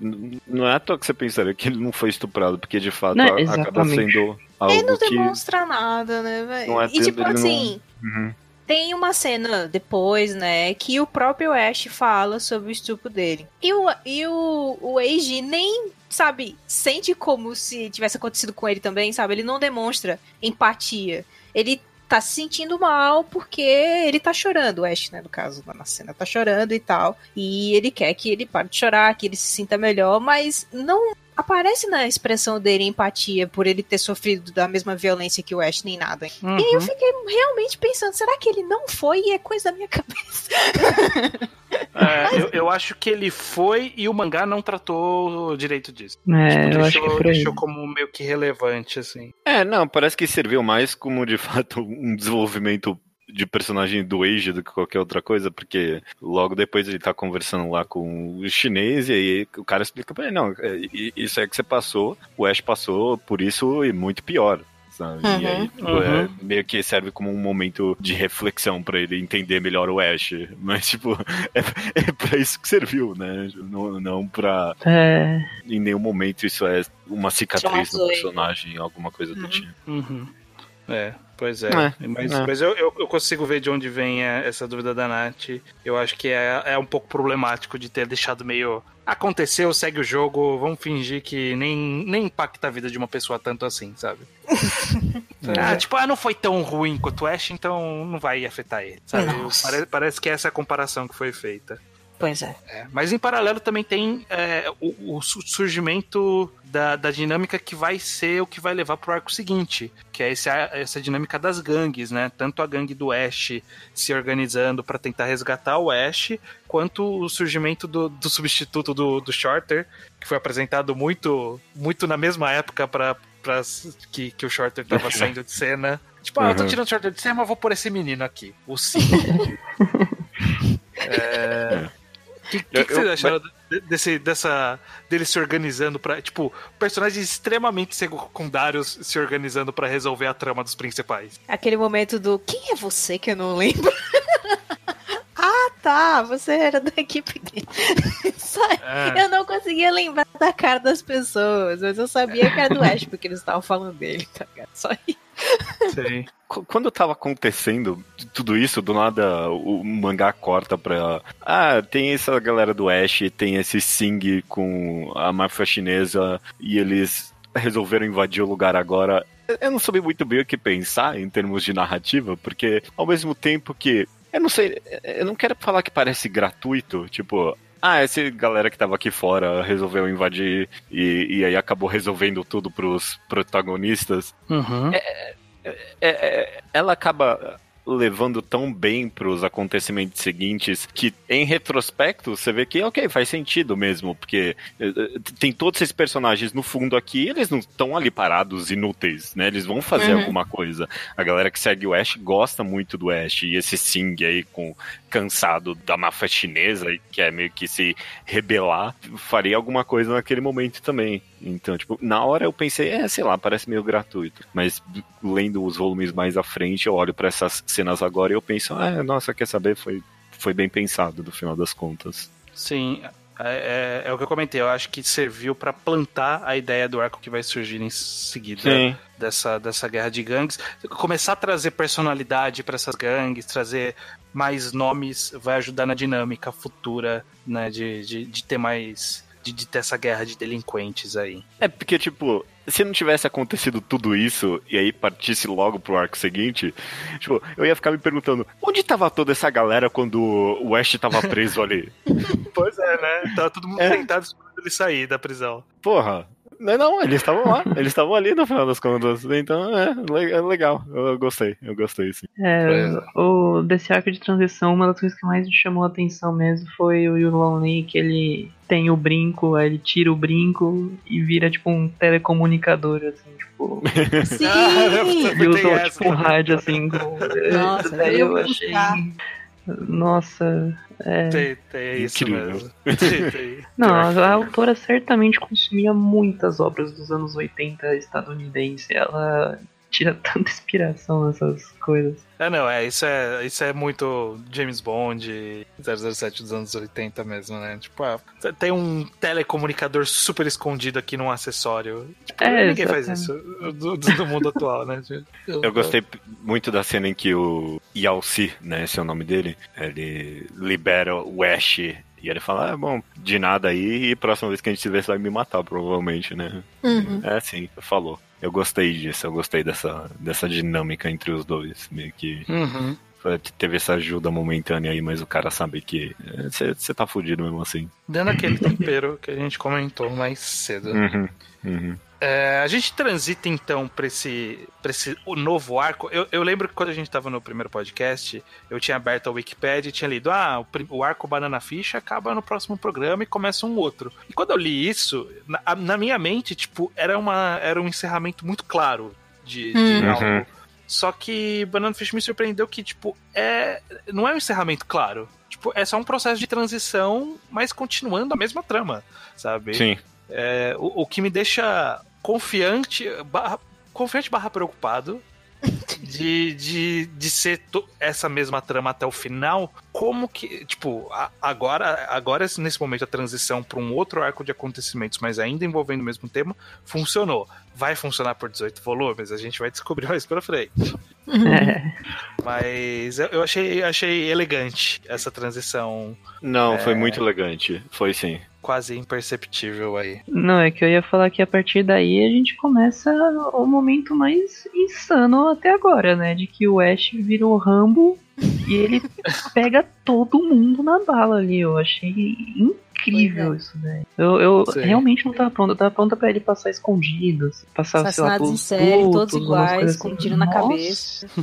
não é à toa que você pensaria que ele não foi estuprado, porque de fato Não, a- acaba sendo algo Ele não que. demonstra nada, né, velho? É E tipo ele não- assim, Uhum. tem uma cena depois, né, que o próprio Ash fala sobre o estupro dele. E o, e o, o Eiji nem, sabe, sente como se tivesse acontecido com ele também, sabe? Ele não demonstra empatia. Ele tá se sentindo mal porque ele tá chorando, o Ash, né, no caso, na cena, tá chorando e tal. E ele quer que ele pare de chorar, que ele se sinta melhor, mas não aparece na expressão dele empatia por ele ter sofrido da mesma violência que o Ash, nem nada. E aí eu Uhum. fiquei realmente pensando, será que ele não foi e é coisa da minha cabeça? É, eu, eu acho que ele foi e o mangá não tratou direito disso. é, Tipo, eu acho deixou, que aí. deixou como meio que relevante, assim. É, não, parece que serviu mais como de fato um desenvolvimento de personagem do Age do que qualquer outra coisa, porque logo depois ele tá conversando lá com o chinês e aí o cara explica pra ele, não, é, isso é que você passou, o Ash passou por isso e muito pior. Sabe? E aí tipo, é, Uhum. meio que serve como um momento de reflexão pra ele entender melhor o Ash. Mas, tipo, é, é pra isso que serviu, né? Não, não pra. É, Em nenhum momento isso é uma cicatriz no personagem, alguma coisa do Uhum. tipo. Uhum. É, pois é. É, mas é. mas eu, eu, eu consigo ver de onde vem é, essa dúvida da Nath. Eu acho que é, é um pouco problemático de ter deixado meio. Aconteceu, segue o jogo, vamos fingir que nem, nem impacta a vida de uma pessoa tanto assim, sabe? ah, tipo, ah, não foi tão ruim quanto o Ash, então não vai afetar ele, sabe? Nossa. Pare- parece que essa é a comparação que foi feita. Pois é. É, mas em paralelo também tem é, o, o su- surgimento da, da dinâmica que vai ser o que vai levar pro arco seguinte, que é esse, essa dinâmica das gangues, né? Tanto a gangue do Ash se organizando para tentar resgatar o Ash, quanto o surgimento do, do substituto do, do Shorter, que foi apresentado muito, muito na mesma época para que, que o Shorter tava saindo de cena. Tipo, ah, eu tô Uhum. tirando o Shorter de cena, mas vou pôr esse menino aqui, o Sim. é... O que, que, Eu- que vocês eu- acharam? do- desse, dessa, dele se organizando para Tipo, personagens extremamente secundários se organizando para resolver a trama dos principais. Aquele momento do quem é você que eu não lembro? ah, tá, você era da equipe dele. é. Eu não conseguia lembrar da cara das pessoas, mas eu sabia que era do Ash, porque eles estavam falando dele, tá ligado? Só isso. Sim. Quando tava acontecendo tudo isso, do nada o mangá corta pra. Ah, tem essa galera do Ash, tem esse Sing com a máfia chinesa e eles resolveram invadir o lugar agora. Eu não soube muito bem o que pensar em termos de narrativa, porque ao mesmo tempo que. Eu não sei, eu não quero falar que parece gratuito, tipo, ah, essa galera que tava aqui fora resolveu invadir e, e aí acabou resolvendo tudo pros protagonistas. Uhum. É, é, é, ela acaba levando tão bem para os acontecimentos seguintes que, em retrospecto, você vê que, ok, faz sentido mesmo, porque eh, eh, tem todos esses personagens no fundo aqui, eles não estão ali parados inúteis, né? Eles vão fazer uhum. alguma coisa. A galera que segue o Ash gosta muito do Ash, e esse Sing aí com cansado da máfia chinesa e quer meio que se rebelar, faria alguma coisa naquele momento também. Então, tipo, na hora eu pensei, é, sei lá, parece meio gratuito. Mas lendo os volumes mais à frente, eu olho para essas cenas agora e eu penso, ah, nossa, quer saber? Foi, foi bem pensado, no final das contas. Sim, é, é, é, o que eu comentei, eu acho que serviu para plantar a ideia do arco que vai surgir em seguida dessa, dessa guerra de gangues. Começar a trazer personalidade para essas gangues, trazer mais nomes, vai ajudar na dinâmica futura, né? De, de, de ter mais. De, de ter essa guerra de delinquentes aí. É, porque, tipo, se não tivesse acontecido tudo isso e aí partisse logo pro arco seguinte, tipo, eu ia ficar me perguntando, onde tava toda essa galera quando o Ash tava preso ali? pois é, né? Tava todo mundo é. tentado esperando ele sair da prisão. Porra, não, não, eles estavam lá, eles estavam ali no final das contas. Então, é, é legal. Eu gostei, eu gostei, sim. É, o, desse arco de transição, uma das coisas que mais me chamou a atenção mesmo foi o Yulon Lee, que ele tem o brinco, aí ele tira o brinco e vira tipo um telecomunicador, assim, tipo. Sim! e usou tipo um rádio assim. Com... Nossa, daí eu achei. Nossa, é. Tem, tem isso Incrível. mesmo. Não, a autora certamente consumia muitas obras dos anos 80 estadunidense. Ela tira tanta inspiração nessas coisas. É, não, é, isso é, isso é muito James Bond 007 dos anos 80 mesmo, né? Tipo, ah, tem um telecomunicador super escondido aqui num acessório. Tipo, é, ninguém exatamente. faz isso do, do, mundo atual, né? Eu, Eu gostei muito da cena em que o Yalci, né, esse é o nome dele, ele libera o Ash e ele fala, ah, bom, de nada aí, e próxima vez que a gente se vê, você vai me matar, provavelmente, né? Uhum. É assim, falou. Eu gostei disso, eu gostei dessa, dessa dinâmica entre os dois. Meio que. Uhum. Teve essa ajuda momentânea aí, mas o cara sabe que você é, tá fudido mesmo assim. Dando aquele tempero que a gente comentou mais cedo. Uhum, uhum. É, a gente transita então para esse, pra esse o novo arco. Eu, eu, lembro que quando a gente estava no primeiro podcast, eu tinha aberto a Wikipedia e tinha lido: ah, o, o, arco Banana Fish acaba no próximo programa e começa um outro. E quando eu li isso, na, na minha mente, tipo, era, uma, era um encerramento muito claro de, de uhum. algo. Só que Banana Fish me surpreendeu que, tipo, é, não é um encerramento claro. Tipo, é só um processo de transição, mas continuando a mesma trama, sabe? Sim. É, o, o que me deixa confiante, barra, confiante barra preocupado de, de, de ser essa mesma trama até o final, como que, tipo, a, agora, agora nesse momento a transição para um outro arco de acontecimentos, mas ainda envolvendo o mesmo tema, funcionou. Vai funcionar por 18 volumes, a gente vai descobrir mais pra frente. É. Mas eu achei, achei elegante essa transição. Não, é... foi muito elegante. Foi sim quase imperceptível aí. Não, é que eu ia falar que a partir daí a gente começa o momento mais insano até agora, né? De que o Ash vira o Rambo e ele pega todo mundo na bala ali. Eu achei incrível é. isso, né? Eu, eu realmente não tava pronto. Eu tava pronta pra ele passar escondido, passar, sei lá, em série, todos iguais, com um tiro assim. na cabeça.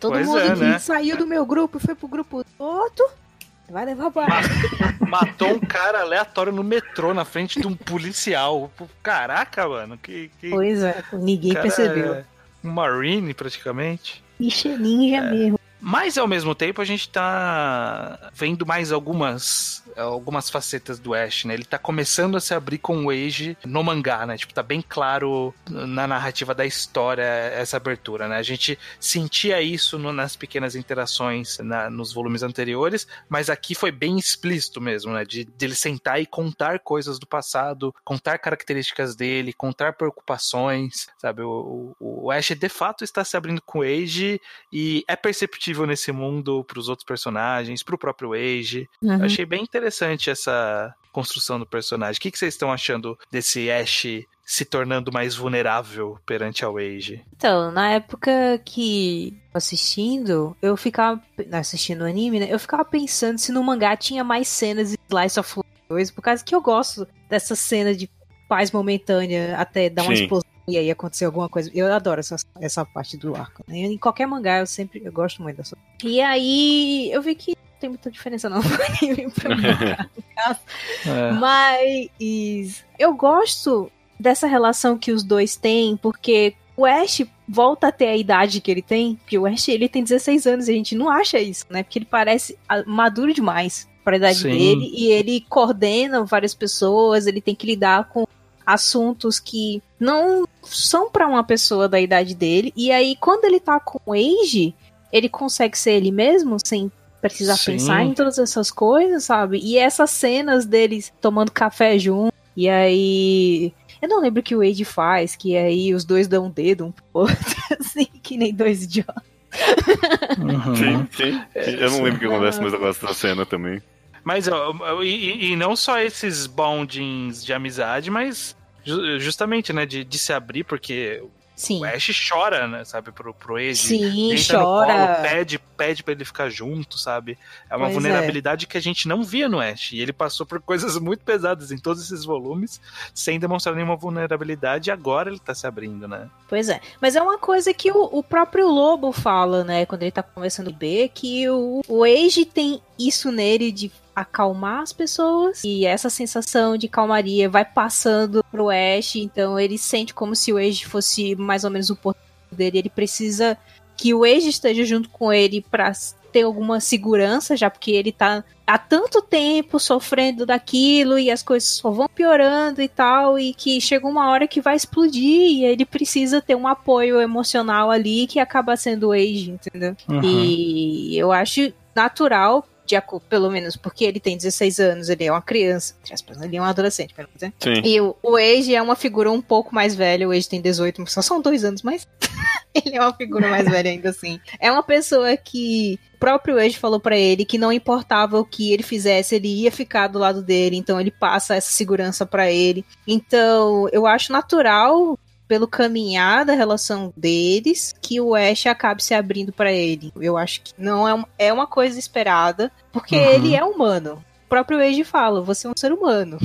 Todo pois mundo é, né? saiu do meu grupo e foi pro grupo outro. Vai levar pra. Matou um cara aleatório no metrô na frente de um policial. Caraca, mano. Que, que... Pois é, ninguém percebeu. É um Marine, praticamente. Ixi, ninja é. mesmo. Mas ao mesmo tempo a gente tá vendo mais algumas algumas facetas do Ash, né? Ele tá começando a se abrir com o Age no mangá, né? Tipo, tá bem claro na narrativa da história essa abertura, né? A gente sentia isso no, nas pequenas interações na, nos volumes anteriores, mas aqui foi bem explícito mesmo, né? De, de ele sentar e contar coisas do passado, contar características dele, contar preocupações, sabe? O, o, o Ash de fato está se abrindo com o Age e é perceptível nesse mundo para os outros personagens, para o próprio Age. Uhum. Achei bem interessante essa construção do personagem. O que, que vocês estão achando desse Ash se tornando mais vulnerável perante a Age? Então, na época que assistindo, eu ficava assistindo o anime, né? Eu ficava pensando se no mangá tinha mais cenas de Slice of Life, por causa que eu gosto dessa cena de paz momentânea até dar uma Sim. explosão e aí acontecer alguma coisa. Eu adoro essa, essa parte do arco. Né? Em qualquer mangá eu sempre eu gosto muito dessa. E aí eu vi que tem muita diferença não é. Mas eu gosto dessa relação que os dois têm, porque o Ash volta a ter a idade que ele tem, porque o Ash ele tem 16 anos e a gente não acha isso, né? Porque ele parece maduro demais para a idade Sim. dele e ele coordena várias pessoas, ele tem que lidar com assuntos que não são para uma pessoa da idade dele. E aí, quando ele tá com o Age, ele consegue ser ele mesmo, sem precisar Sim. pensar em todas essas coisas, sabe? E essas cenas deles tomando café junto, e aí. Eu não lembro o que o Age faz, que aí os dois dão um dedo um pro outro, assim, que nem dois idiotas. Uhum. Sim, sim. Eu não lembro o que acontece, mas eu gosto da cena também. Mas e, e, não só esses bondings de amizade, mas justamente, né, de, de se abrir, porque Sim. O Ash chora, né, sabe, pro, pro Age. Sim, chora. Colo, pede, pede pra ele ficar junto, sabe? É uma pois é. vulnerabilidade é. que a gente não via no Ash. E ele passou por coisas muito pesadas em todos esses volumes, sem demonstrar nenhuma vulnerabilidade, e agora ele tá se abrindo, né? Pois é. Mas é uma coisa que o, o próprio Lobo fala, né, quando ele tá conversando com o B, que o, o Age tem isso nele de acalmar as pessoas e essa sensação de calmaria vai passando pro Ash, então ele sente como se o Ash fosse mais ou menos o porto dele, ele precisa que o Ace esteja junto com ele para ter alguma segurança, já porque ele tá há tanto tempo sofrendo daquilo e as coisas só vão piorando e tal, e que chega uma hora que vai explodir e ele precisa ter um apoio emocional ali que acaba sendo o Age, entendeu? Uhum. E eu acho natural de acordo, pelo menos porque ele tem 16 anos, ele é uma criança, ele é um adolescente, pelo menos, Sim. E o, o Age é uma figura um pouco mais velha, o Age tem 18, só são dois anos, mas ele é uma figura mais velha ainda assim. É uma pessoa que o próprio Age falou para ele que não importava o que ele fizesse, ele ia ficar do lado dele, então ele passa essa segurança para ele. Então, eu acho natural pelo caminhar da relação deles que o Ash acabe se abrindo para ele. Eu acho que não é, é uma coisa esperada, porque uhum. ele é humano. O próprio Age fala, você é um ser humano.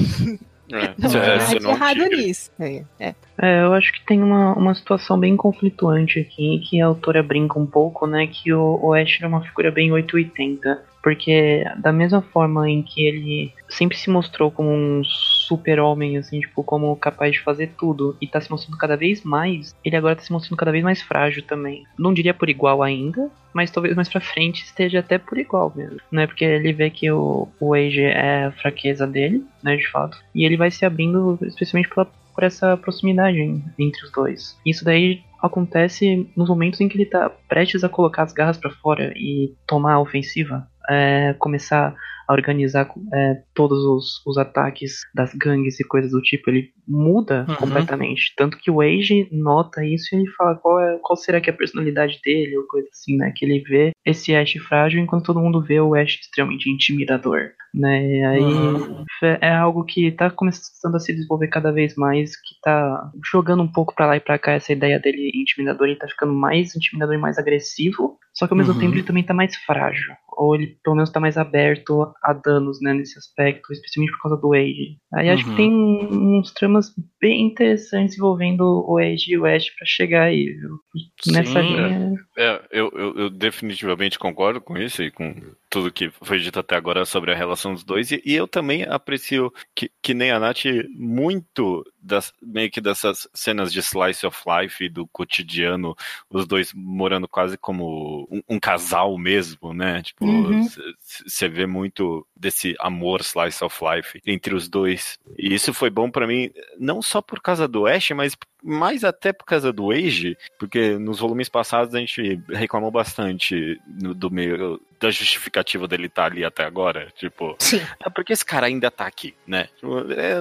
É, não é, é, errado nisso. É, é. é, eu acho que tem uma, uma situação bem conflituante aqui, que a autora brinca um pouco, né, que o, o Ash é uma figura bem 880. Porque da mesma forma em que ele sempre se mostrou como um super-homem, assim, tipo, como capaz de fazer tudo, e tá se mostrando cada vez mais, ele agora tá se mostrando cada vez mais frágil também. Não diria por igual ainda, mas talvez mais pra frente esteja até por igual mesmo, né? Porque ele vê que o, o Age é a fraqueza dele, né, de fato, e ele vai se abrindo especialmente pela, por essa proximidade entre os dois. Isso daí acontece nos momentos em que ele tá prestes a colocar as garras para fora e tomar a ofensiva, é, começar a organizar é, todos os, os, ataques das gangues e coisas do tipo, ele muda uhum. completamente. Tanto que o Age nota isso e ele fala qual, é, qual será que é a personalidade dele, ou coisa assim, né? Que ele vê esse Ash frágil enquanto todo mundo vê o Ash extremamente intimidador, né? E aí uhum. é algo que tá começando a se desenvolver cada vez mais, que tá jogando um pouco para lá e pra cá essa ideia dele intimidador, ele tá ficando mais intimidador e mais agressivo, só que ao mesmo uhum. tempo ele também tá mais frágil ou ele pelo menos tá mais aberto a danos, né, nesse aspecto, especialmente por causa do Age. Aí acho que tem uns tramas bem interessantes envolvendo o Edge e o Ash pra chegar aí, viu? Nessa Sim, linha. É, eu, eu, eu definitivamente concordo com isso e com tudo que foi dito até agora sobre a relação dos dois. E, e eu também aprecio que, que nem a Nath muito das, meio que dessas cenas de slice of life do cotidiano, os dois morando quase como um, um casal mesmo, né? Tipo, Uhum. você vê muito desse amor slice of life entre os dois. E isso foi bom pra mim, não só por causa do Ash, mas mais até por causa do Age, porque nos volumes passados a gente reclamou bastante no- do meio da justificativa dele estar ali até agora, tipo, Sim. é porque esse cara ainda tá aqui, né? Tipo, É,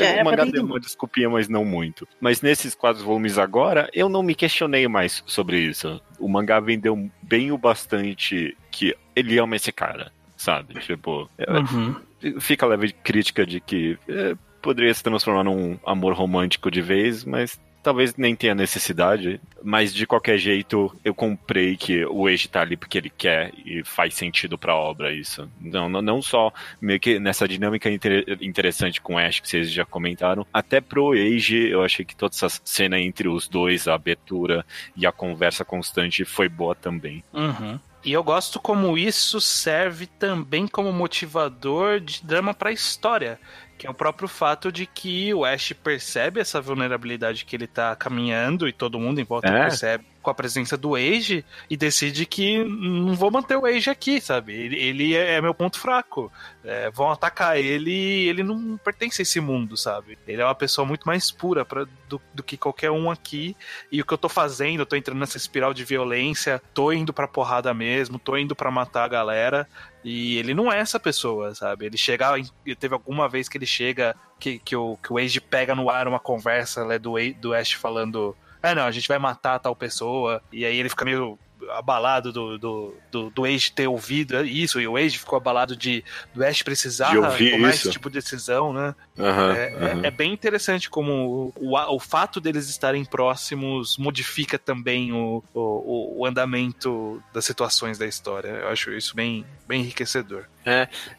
é, era o mangá deu uma desculpinha, mas não muito. Mas nesses quatro volumes agora, eu não me questionei mais sobre isso. O mangá vendeu bem o bastante que ele ama esse cara, sabe? Tipo, é, Uhum. fica a leve crítica de que é, poderia se transformar num amor romântico de vez, mas talvez nem tenha necessidade. Mas de qualquer jeito, eu comprei que o Age tá ali porque ele quer e faz sentido pra obra isso. Não, não, não só meio que nessa dinâmica inter- interessante com o Ash que vocês já comentaram, até pro Age eu achei que toda essa cena entre os dois, a abertura e a conversa constante foi boa também. Uhum. E eu gosto como isso serve também como motivador de drama pra história. Que é o próprio fato de que o Ash percebe essa vulnerabilidade que ele tá caminhando e todo mundo em volta É. percebe com a presença do Age e decide que não vou manter o Age aqui, sabe? Ele, ele é meu ponto fraco. É, vão atacar ele ele não pertence a esse mundo, sabe? Ele é uma pessoa muito mais pura pra, do, do que qualquer um aqui. E o que eu tô fazendo, eu tô entrando nessa espiral de violência, tô indo pra porrada mesmo, tô indo pra matar a galera. E ele não é essa pessoa, sabe? Ele chega. Teve alguma vez que ele chega, que, que, o, que o Age pega no ar uma conversa né, do, do Ash falando. É, não, a gente vai matar tal pessoa. E aí ele fica meio abalado do, do, do, do Age ter ouvido isso, e o Age ficou abalado de do Ash precisar De tomar isso. esse tipo de decisão, né? Aham, É, é- aham. é bem interessante como o, o, o fato deles estarem próximos modifica também o, o, o andamento das situações da história. Eu acho isso bem, bem enriquecedor.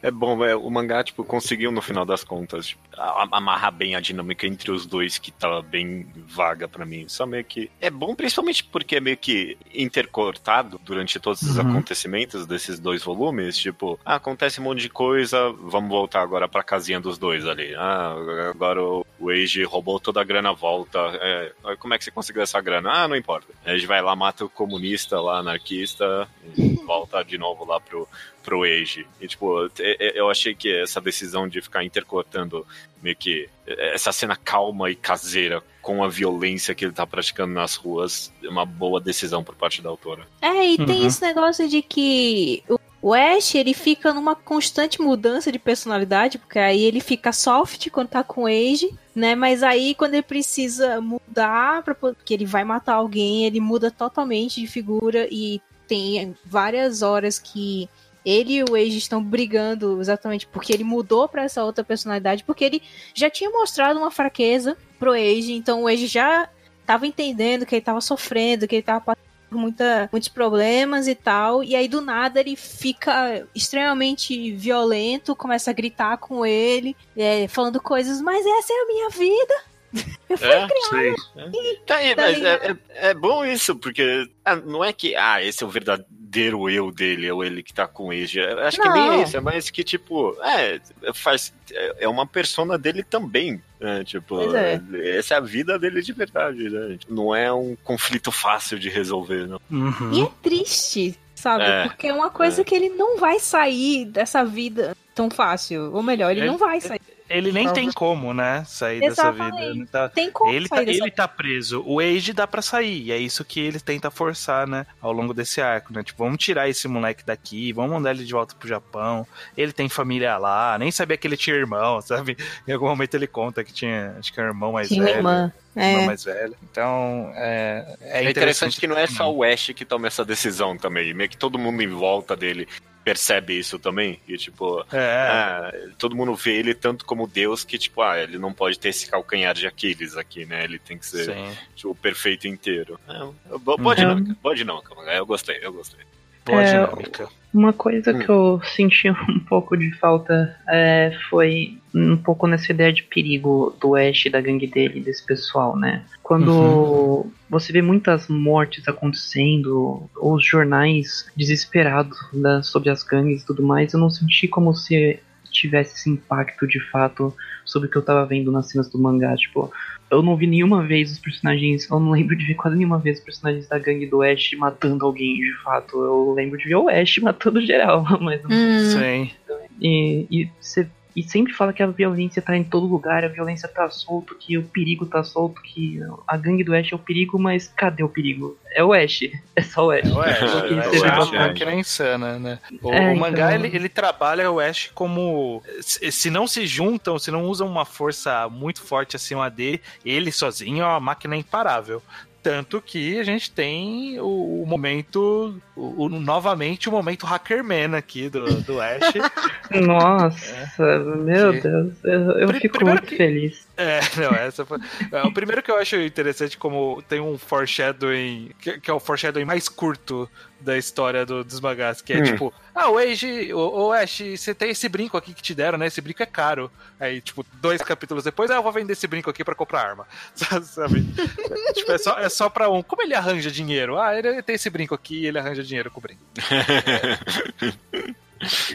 É bom, é, o mangá, tipo, conseguiu no final das contas tipo, amarrar bem a dinâmica entre os dois, que tava bem vaga pra mim. Só meio que. É bom, principalmente porque é meio que intercortado durante todos os Uhum. acontecimentos desses dois volumes. Tipo, ah, acontece um monte de coisa, vamos voltar agora pra casinha dos dois ali. Ah, agora o Age roubou toda a grana, volta. É, como é que você conseguiu essa grana? Ah, não importa. A gente vai lá, mata o comunista lá, anarquista, e volta de novo lá pro, pro Age. E, tipo, e- e- eu achei que essa decisão de ficar intercortando meio que essa cena calma e caseira com a violência que ele tá praticando nas ruas é uma boa decisão por parte da autora. É, e tem Uhum. esse negócio de que o- Ash, ele fica numa constante mudança de personalidade, porque aí ele fica soft quando tá com o Age, né? Mas aí quando ele precisa mudar, pra, po- porque ele vai matar alguém, ele muda totalmente de figura e tem várias horas que ele e o Age estão brigando exatamente porque ele mudou pra essa outra personalidade, porque ele já tinha mostrado uma fraqueza pro Age, então o Age já tava entendendo que ele tava sofrendo, que ele tava passando por muita, muitos problemas e tal, e aí do nada ele fica extremamente violento, começa a gritar com ele, é, falando coisas, mas essa é a minha vida. Eu fui É. Tá aí, Tá mas é, é, é bom isso, porque ah, não é que, ah, esse é o verdadeiro eu dele, é o ele que tá com o. Eu Acho que nem Não. é isso, é mais que, tipo, é, faz, é é uma persona dele também, né? Tipo, é. essa é a vida dele de verdade, né? Não é um conflito fácil de resolver, não. Uhum. E é triste, sabe? É, Porque é uma coisa é. que ele não vai sair dessa vida tão fácil. Ou melhor, ele Ele- não vai sair. Ele nem tem como, né, sair dessa vida. Exatamente. Ele tá, Tem como ele, tá, ele tá preso. O Age dá pra sair. E é isso que ele tenta forçar, né? Ao longo desse arco, né? Tipo, vamos tirar esse moleque daqui, vamos mandar ele de volta pro Japão. Ele tem família lá, nem sabia que ele tinha irmão, sabe? Em algum momento ele conta que tinha, acho que é um irmão mais Tinha velho. irmã. Irmã É. mais velho. Então, é, é É interessante que não é só o Ash que toma essa decisão também, meio que todo mundo em volta dele percebe isso também, e tipo, É, Ah, todo mundo vê ele tanto como Deus que, tipo, ah, ele não pode ter esse calcanhar de Aquiles aqui, né? Ele tem que ser sim. tipo, o perfeito inteiro. É, boa, boa Uhum. dinâmica, boa dinâmica, eu gostei, eu gostei. Boa É, dinâmica. Uma coisa Hum. que eu senti um pouco de falta é, foi um pouco nessa ideia de perigo do Ash, da gangue dele, desse pessoal, né? Quando você vê muitas mortes acontecendo, ou os jornais desesperados né, sobre as gangues e tudo mais, eu não senti como se tivesse esse impacto de fato sobre o que eu tava vendo nas cenas do mangá. Tipo, eu não vi nenhuma vez os personagens. Eu não lembro de ver quase nenhuma vez os personagens da gangue do Ash matando alguém de fato. Eu lembro de ver o Ash matando geral, mas não Hum, Sim. e, e, cê- e sempre fala que a violência tá em todo lugar, a violência tá solto, que o perigo tá solto, que a gangue do Ash é o perigo, mas cadê o perigo? É o Ash, é só o Ash. O Ash, Porque é, o vê Ash é Ash, uma bastante. máquina insana, né? O, É, o mangá, então- ele, ele trabalha o Ash como... Se, se não se juntam, se não usam uma força muito forte acima dele, ele sozinho é uma máquina imparável. Tanto que a gente tem o, o momento, o, o- novamente o momento Hackerman aqui do, do Ash. Nossa, meu Que- Deus, eu, eu Pri- fico muito que- feliz. É, não, essa foi. é, o primeiro que eu acho interessante, como tem um foreshadowing, que, que é o foreshadowing mais curto da história do, dos mangás, que é Hum. tipo, ah, o Age, o, o Ash, você tem esse brinco aqui que te deram, né? Esse brinco é caro. Aí, tipo, dois capítulos depois, ah, eu vou vender esse brinco aqui pra comprar arma. Sabe? tipo, é só, é só pra um. Como ele arranja dinheiro? Ah, ele tem esse brinco aqui ele arranja dinheiro com o brinco.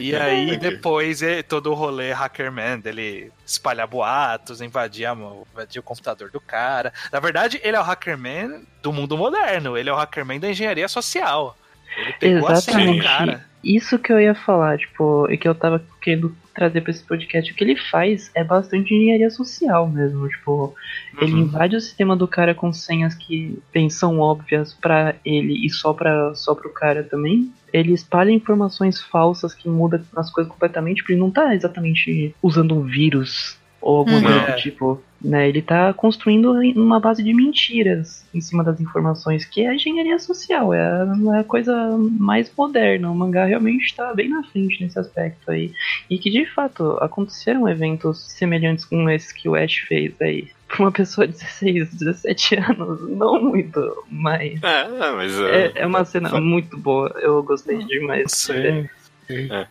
E aí, Entendi. depois, é todo o rolê Hackerman, dele espalhar boatos, invadir, a, invadir o computador do cara. Na verdade, ele é o Hackerman do mundo moderno, ele é o Hackerman da engenharia social. Ele pegou a senha do Exatamente. cara. Isso que eu ia falar, tipo, e que eu tava querendo trazer pra esse podcast. O que ele faz é bastante engenharia social mesmo, tipo, ele Uhum. invade o sistema do cara com senhas que bem, são óbvias pra ele e só para só pro cara também. Ele espalha informações falsas que mudam as coisas completamente, porque ele não tá exatamente usando um vírus ou alguma Uhum. coisa É. tipo, né? Ele tá construindo uma base de mentiras em cima das informações, que é a engenharia social, é a, é a coisa mais moderna. O mangá realmente tá bem na frente nesse aspecto aí. E que de fato aconteceram eventos semelhantes com esses que o Ash fez aí. Pra uma pessoa de 16, 17 anos, não muito, mas É, é, mas. é, é, é uma cena muito boa. Eu gostei demais. Sim. É,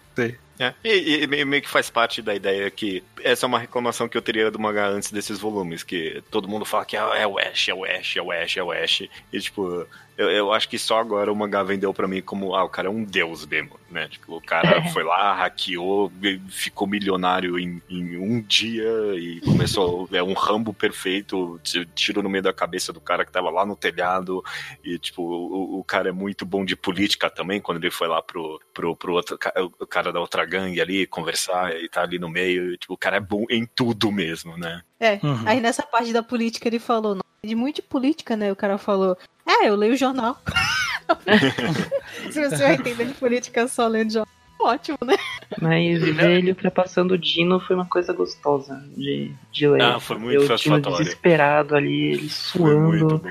e, e meio meio que faz parte da ideia que essa é uma reclamação que eu teria do mangá antes desses volumes, que todo mundo fala que é, é o Ash, é o Ash, é o Ash, é o Ash. E tipo, eu, eu acho que só agora o mangá vendeu pra mim como, ah, o cara é um deus mesmo, né? Tipo, o cara foi lá, hackeou, ficou milionário em, em um dia e começou, é um rambo perfeito, tiro no meio da cabeça do cara que tava lá no telhado. E tipo, o, o cara é muito bom de política também, quando ele foi lá pro, pro, pro outro, o cara da outra gangue ali, conversar e tá ali no meio. e, tipo, o cara é bom em tudo mesmo, né? É, Uhum. aí nessa parte da política ele falou, "Não, de muito de política, né? O cara falou, é, eu leio jornal. Se você vai entender de política só lendo jornal, ótimo, né? Mas Ele- ver ele ultrapassando o Dino foi uma coisa gostosa de, de ler. Ah, foi muito Ver o Dino satisfatório. desesperado ali, ele suando,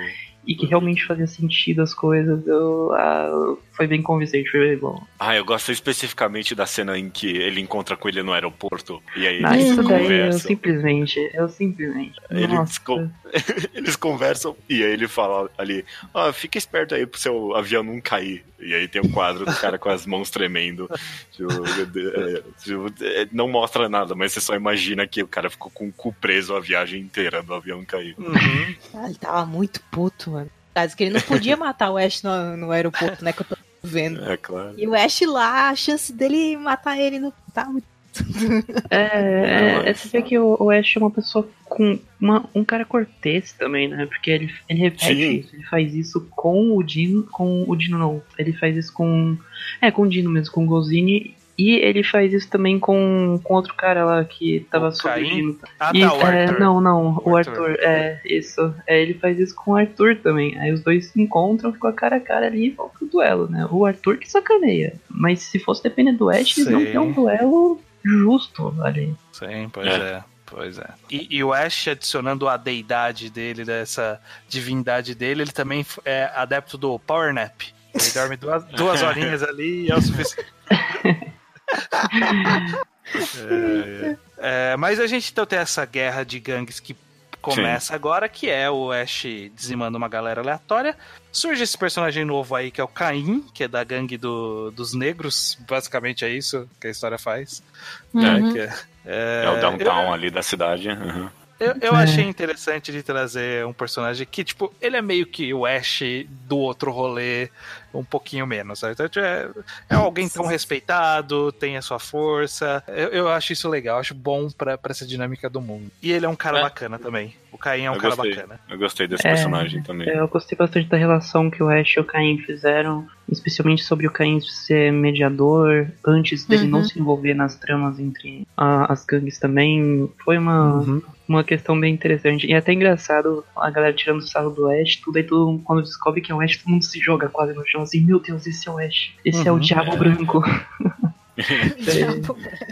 e que realmente fazia sentido as coisas. Eu, ah, foi bem convincente, foi bem bom. Ah, eu gosto especificamente da cena em que ele encontra com ele no aeroporto. E aí Ah, eles isso daí eu conversam. simplesmente, eu simplesmente. Eles, con- eles conversam e aí ele fala ali: ah, fica esperto aí pro seu avião não cair. E aí tem um quadro do cara com as mãos tremendo. Tipo, é, tipo, é, não mostra nada, mas você só imagina que o cara ficou com o cu preso a viagem inteira do avião cair. Uhum. Ah, ele tava muito puto, mano. Que ele não podia matar o Ash no, no aeroporto, né? Que eu tô vendo. É claro. E o Ash lá, a chance dele matar ele não tá muito. É, é, é você vê que o, o Ash é uma pessoa com uma, um cara cortês também, né? Porque ele, ele repete Sim. isso, ele faz isso com o Dino, com o Dino não, ele faz isso com, é, com o Dino mesmo, com o Golzini, e ele faz isso também com, com outro cara lá que tava O sobre o Caim? Dino. Ah, E, tá, o é, Arthur. não, não, o O Arthur. Arthur. é, isso. É, ele faz isso com o Arthur também. Aí os dois se encontram, ficam cara a cara ali e vão pro duelo, né? O Arthur que sacaneia. Mas se fosse depender do Ash, eles não Sim. tem um duelo justo ali. Sim, pois É. é. Pois é. E, e o Ash, adicionando a deidade dele, dessa divindade dele, ele também é adepto do Power Nap. Ele dorme duas, duas horinhas ali e é o suficiente. É, é. É, mas a gente então tem essa guerra de gangues que começa Sim. agora, que é o Ash dizimando uma galera aleatória. Surge esse personagem novo aí, que é o Caim, que é da gangue do, dos negros. Basicamente é isso que a história faz. Uhum. É, é, é, o downtown eu, ali da cidade. Uhum. Eu, eu é. achei interessante de trazer um personagem que, tipo, ele é meio que o Ash do outro rolê, um pouquinho menos, sabe? Então, tipo, é, é alguém tão respeitado, tem a sua força. Eu, eu acho isso legal, acho bom pra, pra essa dinâmica do mundo. E ele é um cara é. bacana também. O Caim é um eu cara gostei. bacana. Eu gostei desse é, personagem também. Eu gostei bastante da relação que o Ash e o Caim fizeram, especialmente sobre o Caim ser mediador, antes dele uhum. não se envolver nas tramas entre a, as gangues também. Foi uma, uhum. uma questão bem interessante. E é até engraçado a galera tirando o sarro do Ash, tudo aí todo quando descobre que é o Ash, todo mundo se joga quase no chão assim, meu Deus, esse é o Ash, esse uhum, é o uhum. Diabo é. Branco. Diabo Branco.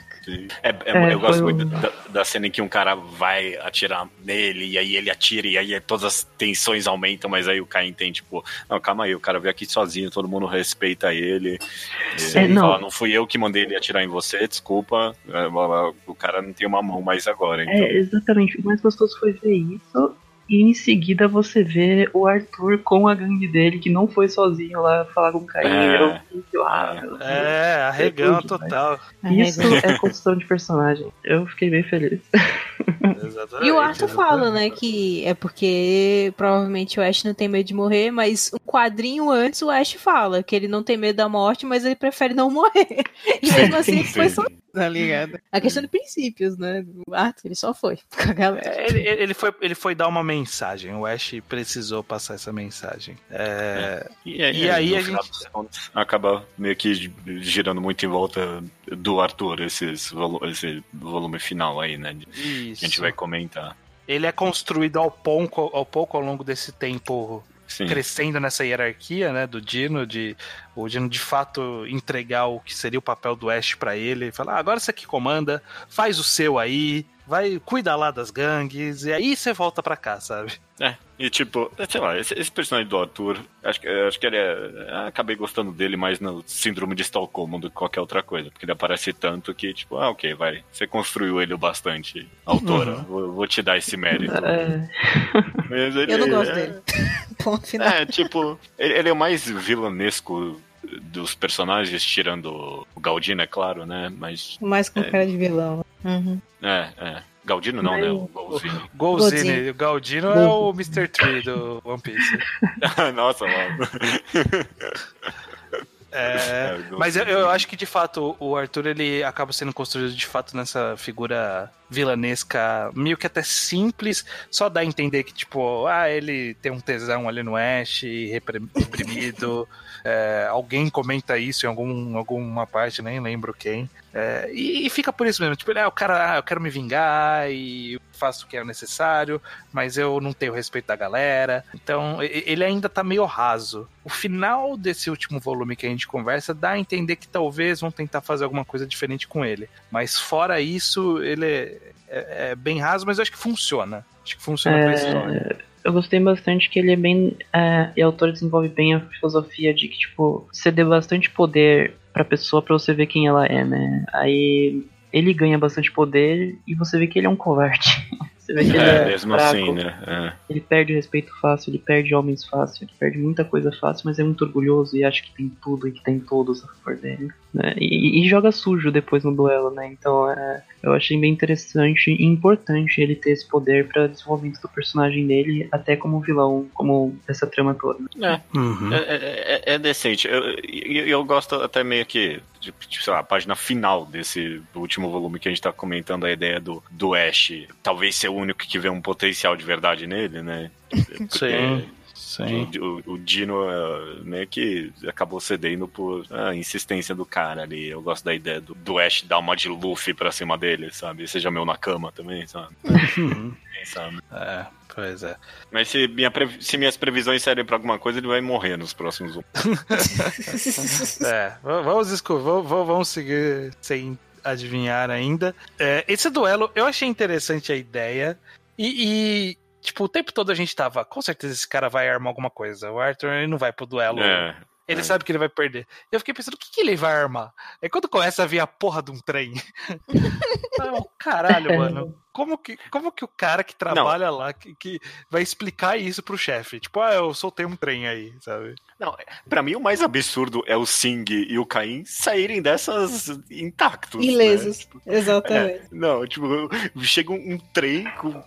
É, é, é, eu gosto muito da, da, cena em que um cara vai atirar nele, e aí ele atira, e aí todas as tensões aumentam, mas aí o Caim tem, tipo, não, calma aí, o cara veio aqui sozinho, todo mundo respeita ele. É, não. Fala, não fui eu que mandei ele atirar em você, desculpa. É, o cara não tem uma mão mais agora. Então. É, exatamente. O mais gostoso foi ver isso e em seguida você vê o Arthur com a gangue dele, que não foi sozinho lá falar com o Caio. É, ah, é arregão total. Isso é construção de personagem. Eu fiquei bem feliz. Exatamente, e o Arthur fala, né, que é porque provavelmente o Ash não tem medo de morrer, mas um quadrinho antes o Ash fala que ele não tem medo da morte, mas ele prefere não morrer. E mesmo assim ele foi sozinho tá ligado? A questão de princípios, né? O Arthur, ele só foi com a galera. É, ele, ele, foi, ele foi dar uma mensagem, o Ash precisou passar essa mensagem. É... E, aí, e aí a gente... Acaba meio que girando muito em volta do Arthur, esses, esse volume final aí, né? Isso. A gente vai comentar. Ele é construído ao pouco, ao pouco ao longo desse tempo Sim. crescendo nessa hierarquia, né, do Dino, de o Dino de fato entregar o que seria o papel do Ash para ele, falar, ah, agora você que comanda, faz o seu aí, vai, cuida lá das gangues, e aí você volta pra cá, sabe? É, e tipo, sei lá, esse, esse personagem do Arthur, acho que, acho que ele é. Acabei gostando dele mais no síndrome de Estocolmo do que qualquer outra coisa, porque ele aparece tanto que, tipo, ah, ok, vai, você construiu ele o bastante, autora, uhum. vou, vou, te dar esse mérito. É... Ele, Eu não gosto é... dele. Ponto final. É, tipo, ele, ele é o mais vilanesco dos personagens, tirando o Galdino, é claro, né? Mas. Mais com é... cara de vilão. Uhum. É, é. Galdino não, Mas... né? O Golzini. Golzini. O Galdino é o Mr. Tree do One Piece. Nossa, mano. É, é mas eu, eu, acho que de fato o Arthur ele acaba sendo construído de fato nessa figura vilanesca, meio que até simples, só dá a entender que, tipo, ah, ele tem um tesão ali no Ash, reprimido. É, alguém comenta isso em algum, alguma parte, nem lembro quem. É, e, e, fica por isso mesmo, tipo, ele, ah, o cara, ah, eu quero me vingar e faço o que é necessário, mas eu não tenho respeito da galera. Então, ele ainda tá meio raso. O final desse último volume que a gente conversa dá a entender que talvez vão tentar fazer alguma coisa diferente com ele. Mas fora isso, ele é, é, é bem raso, mas eu acho que funciona. Acho que funciona é... pra história eu gostei bastante que ele é bem. É, e o autor desenvolve bem a filosofia de que, tipo, você dê bastante poder pra pessoa pra você ver quem ela é, né? Aí ele ganha bastante poder e você vê que ele é um covarde. Você vê que ele é, é mesmo fraco, assim, né? É. Ele perde respeito fácil, ele perde homens fácil, ele perde muita coisa fácil, mas é muito orgulhoso e acha que tem tudo e que tem todos a favor dele. Né? E, e, joga sujo depois no duelo, né? Então é, eu achei bem interessante e importante ele ter esse poder para desenvolvimento do personagem dele, até como vilão, como essa trama toda. É, uhum. é, é, é, é, decente. Eu, eu, eu, gosto até meio que de, sei lá, a página final desse último volume que a gente tá comentando a ideia do, do Ash. Talvez ser o único que vê um potencial de verdade nele, né? Porque, Sim. Sim. O, o Dino uh, meio que acabou cedendo por a insistência do cara ali. Eu gosto da ideia do, do Ash dar uma de Luffy pra cima dele, sabe? Seja meu na cama também, sabe? Uhum. Quem sabe? É. Pois é. Mas se, minha se minhas previsões serem pra alguma coisa, ele vai morrer nos próximos um. é, vamos, vamos, vamos seguir sem adivinhar ainda. É, esse duelo, eu achei interessante a ideia. E, e, tipo, o tempo todo a gente tava, com certeza esse cara vai armar alguma coisa. O Arthur ele não vai pro duelo. É. Ele é. sabe que ele vai perder. Eu fiquei pensando, o que, que ele vai armar? Aí quando começa a vir a porra de um trem. Não, caralho, mano. Como que, como que o cara que trabalha não. lá que, que, vai explicar isso pro chefe? Tipo, ah, eu soltei um trem aí, sabe? Não, pra mim o mais absurdo é o Sing e o Caim saírem dessas intactos. Né? Ilesos, né? tipo, exatamente. É, não, tipo, chega um, um trem com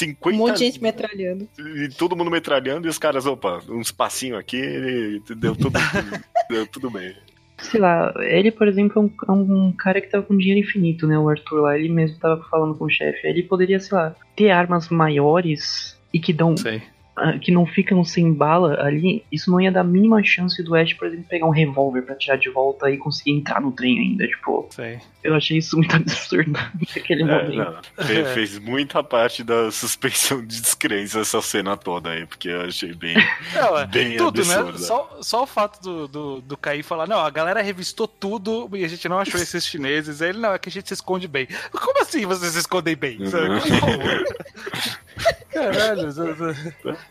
50. Um monte de gente metralhando. E todo mundo metralhando e os caras, opa, uns passinhos aqui, deu tudo, deu tudo bem. Sei lá, ele, por exemplo, é um, é um, cara que tava com dinheiro infinito, né? O Arthur lá, ele mesmo tava falando com o chefe. Ele poderia, sei lá, ter armas maiores e que dão Sei. Ah, que não ficam sem bala ali, isso não ia dar a mínima chance do Ash, por exemplo, pegar um revólver para tirar de volta e conseguir entrar no trem ainda. Tipo, Sei. eu achei isso muito absurdo naquele é, momento. Fez, fez, muita parte da suspensão de descrença essa cena toda aí, porque eu achei bem, não, é, bem tudo, né? absurdo. Né? Só, só o fato do, do, do Caí falar, não, a galera revistou tudo e a gente não achou esses chineses. Aí ele, não, é que a gente se esconde bem. Como assim vocês se escondem bem? Uhum. Caralho,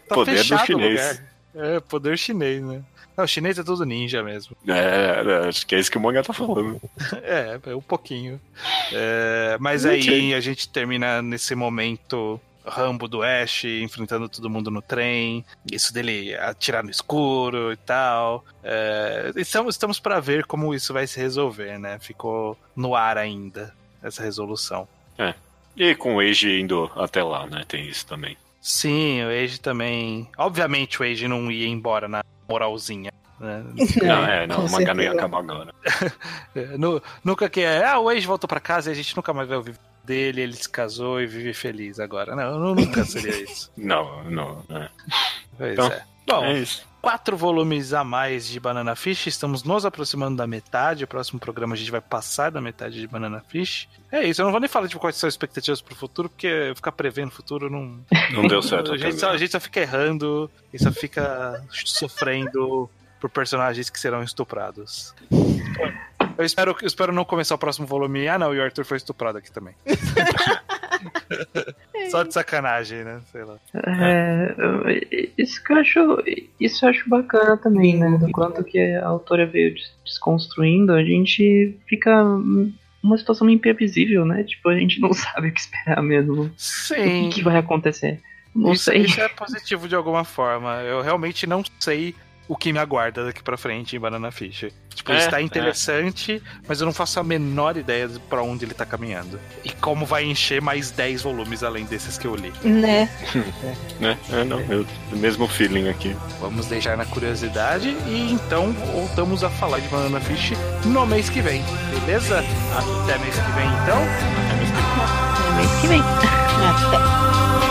tá poder do chinês. É, poder chinês, né? Não, o chinês é tudo ninja mesmo. É, é, acho que é isso que o manga tá falando. é, é um pouquinho. É, mas aí a gente termina nesse momento Rambo do Ash enfrentando todo mundo no trem, isso dele atirar no escuro e tal. É, estamos estamos para ver como isso vai se resolver, né? Ficou no ar ainda essa resolução. É. E com o Age indo até lá, né? Tem isso também. Sim, o Age também. Obviamente o Age não ia embora na moralzinha. Né? Não, é, não, o mangá não ia acabar agora. É, nunca que é. Ah, o Age voltou pra casa e a gente nunca mais vai ouvir dele, ele se casou e vive feliz agora. Não, nunca seria isso. não, não. É. Pois então, é. Bom, é isso quatro volumes a mais de Banana Fish. Estamos nos aproximando da metade. O próximo programa a gente vai passar da metade de Banana Fish. É isso, eu não vou nem falar de quais são as expectativas pro futuro, porque ficar prevendo o futuro não. Não deu certo. a, gente só, a gente só fica errando e só fica sofrendo por personagens que serão estuprados. Eu espero, eu espero não começar o próximo volume. Ah, não, e o Arthur foi estuprado aqui também. Só de sacanagem, né? Sei lá. É, isso que eu acho. Isso eu acho bacana também, né? Do quanto que a autora veio desconstruindo, a gente fica uma situação meio imprevisível, né? Tipo, a gente não sabe o que esperar mesmo. Sim. O que vai acontecer. Não isso, sei. Isso é positivo de alguma forma. Eu realmente não sei o que me aguarda daqui para frente em Banana Fish. Tipo, é, está interessante, é. mas eu não faço a menor ideia para onde ele tá caminhando. E como vai encher mais 10 volumes além desses que eu li. Né? é. é, é não, eu, mesmo feeling aqui. Vamos deixar na curiosidade e então voltamos a falar de Banana Fish no mês que vem, beleza? Até mês que vem então. Até mês que vem. Até mês que vem. Até.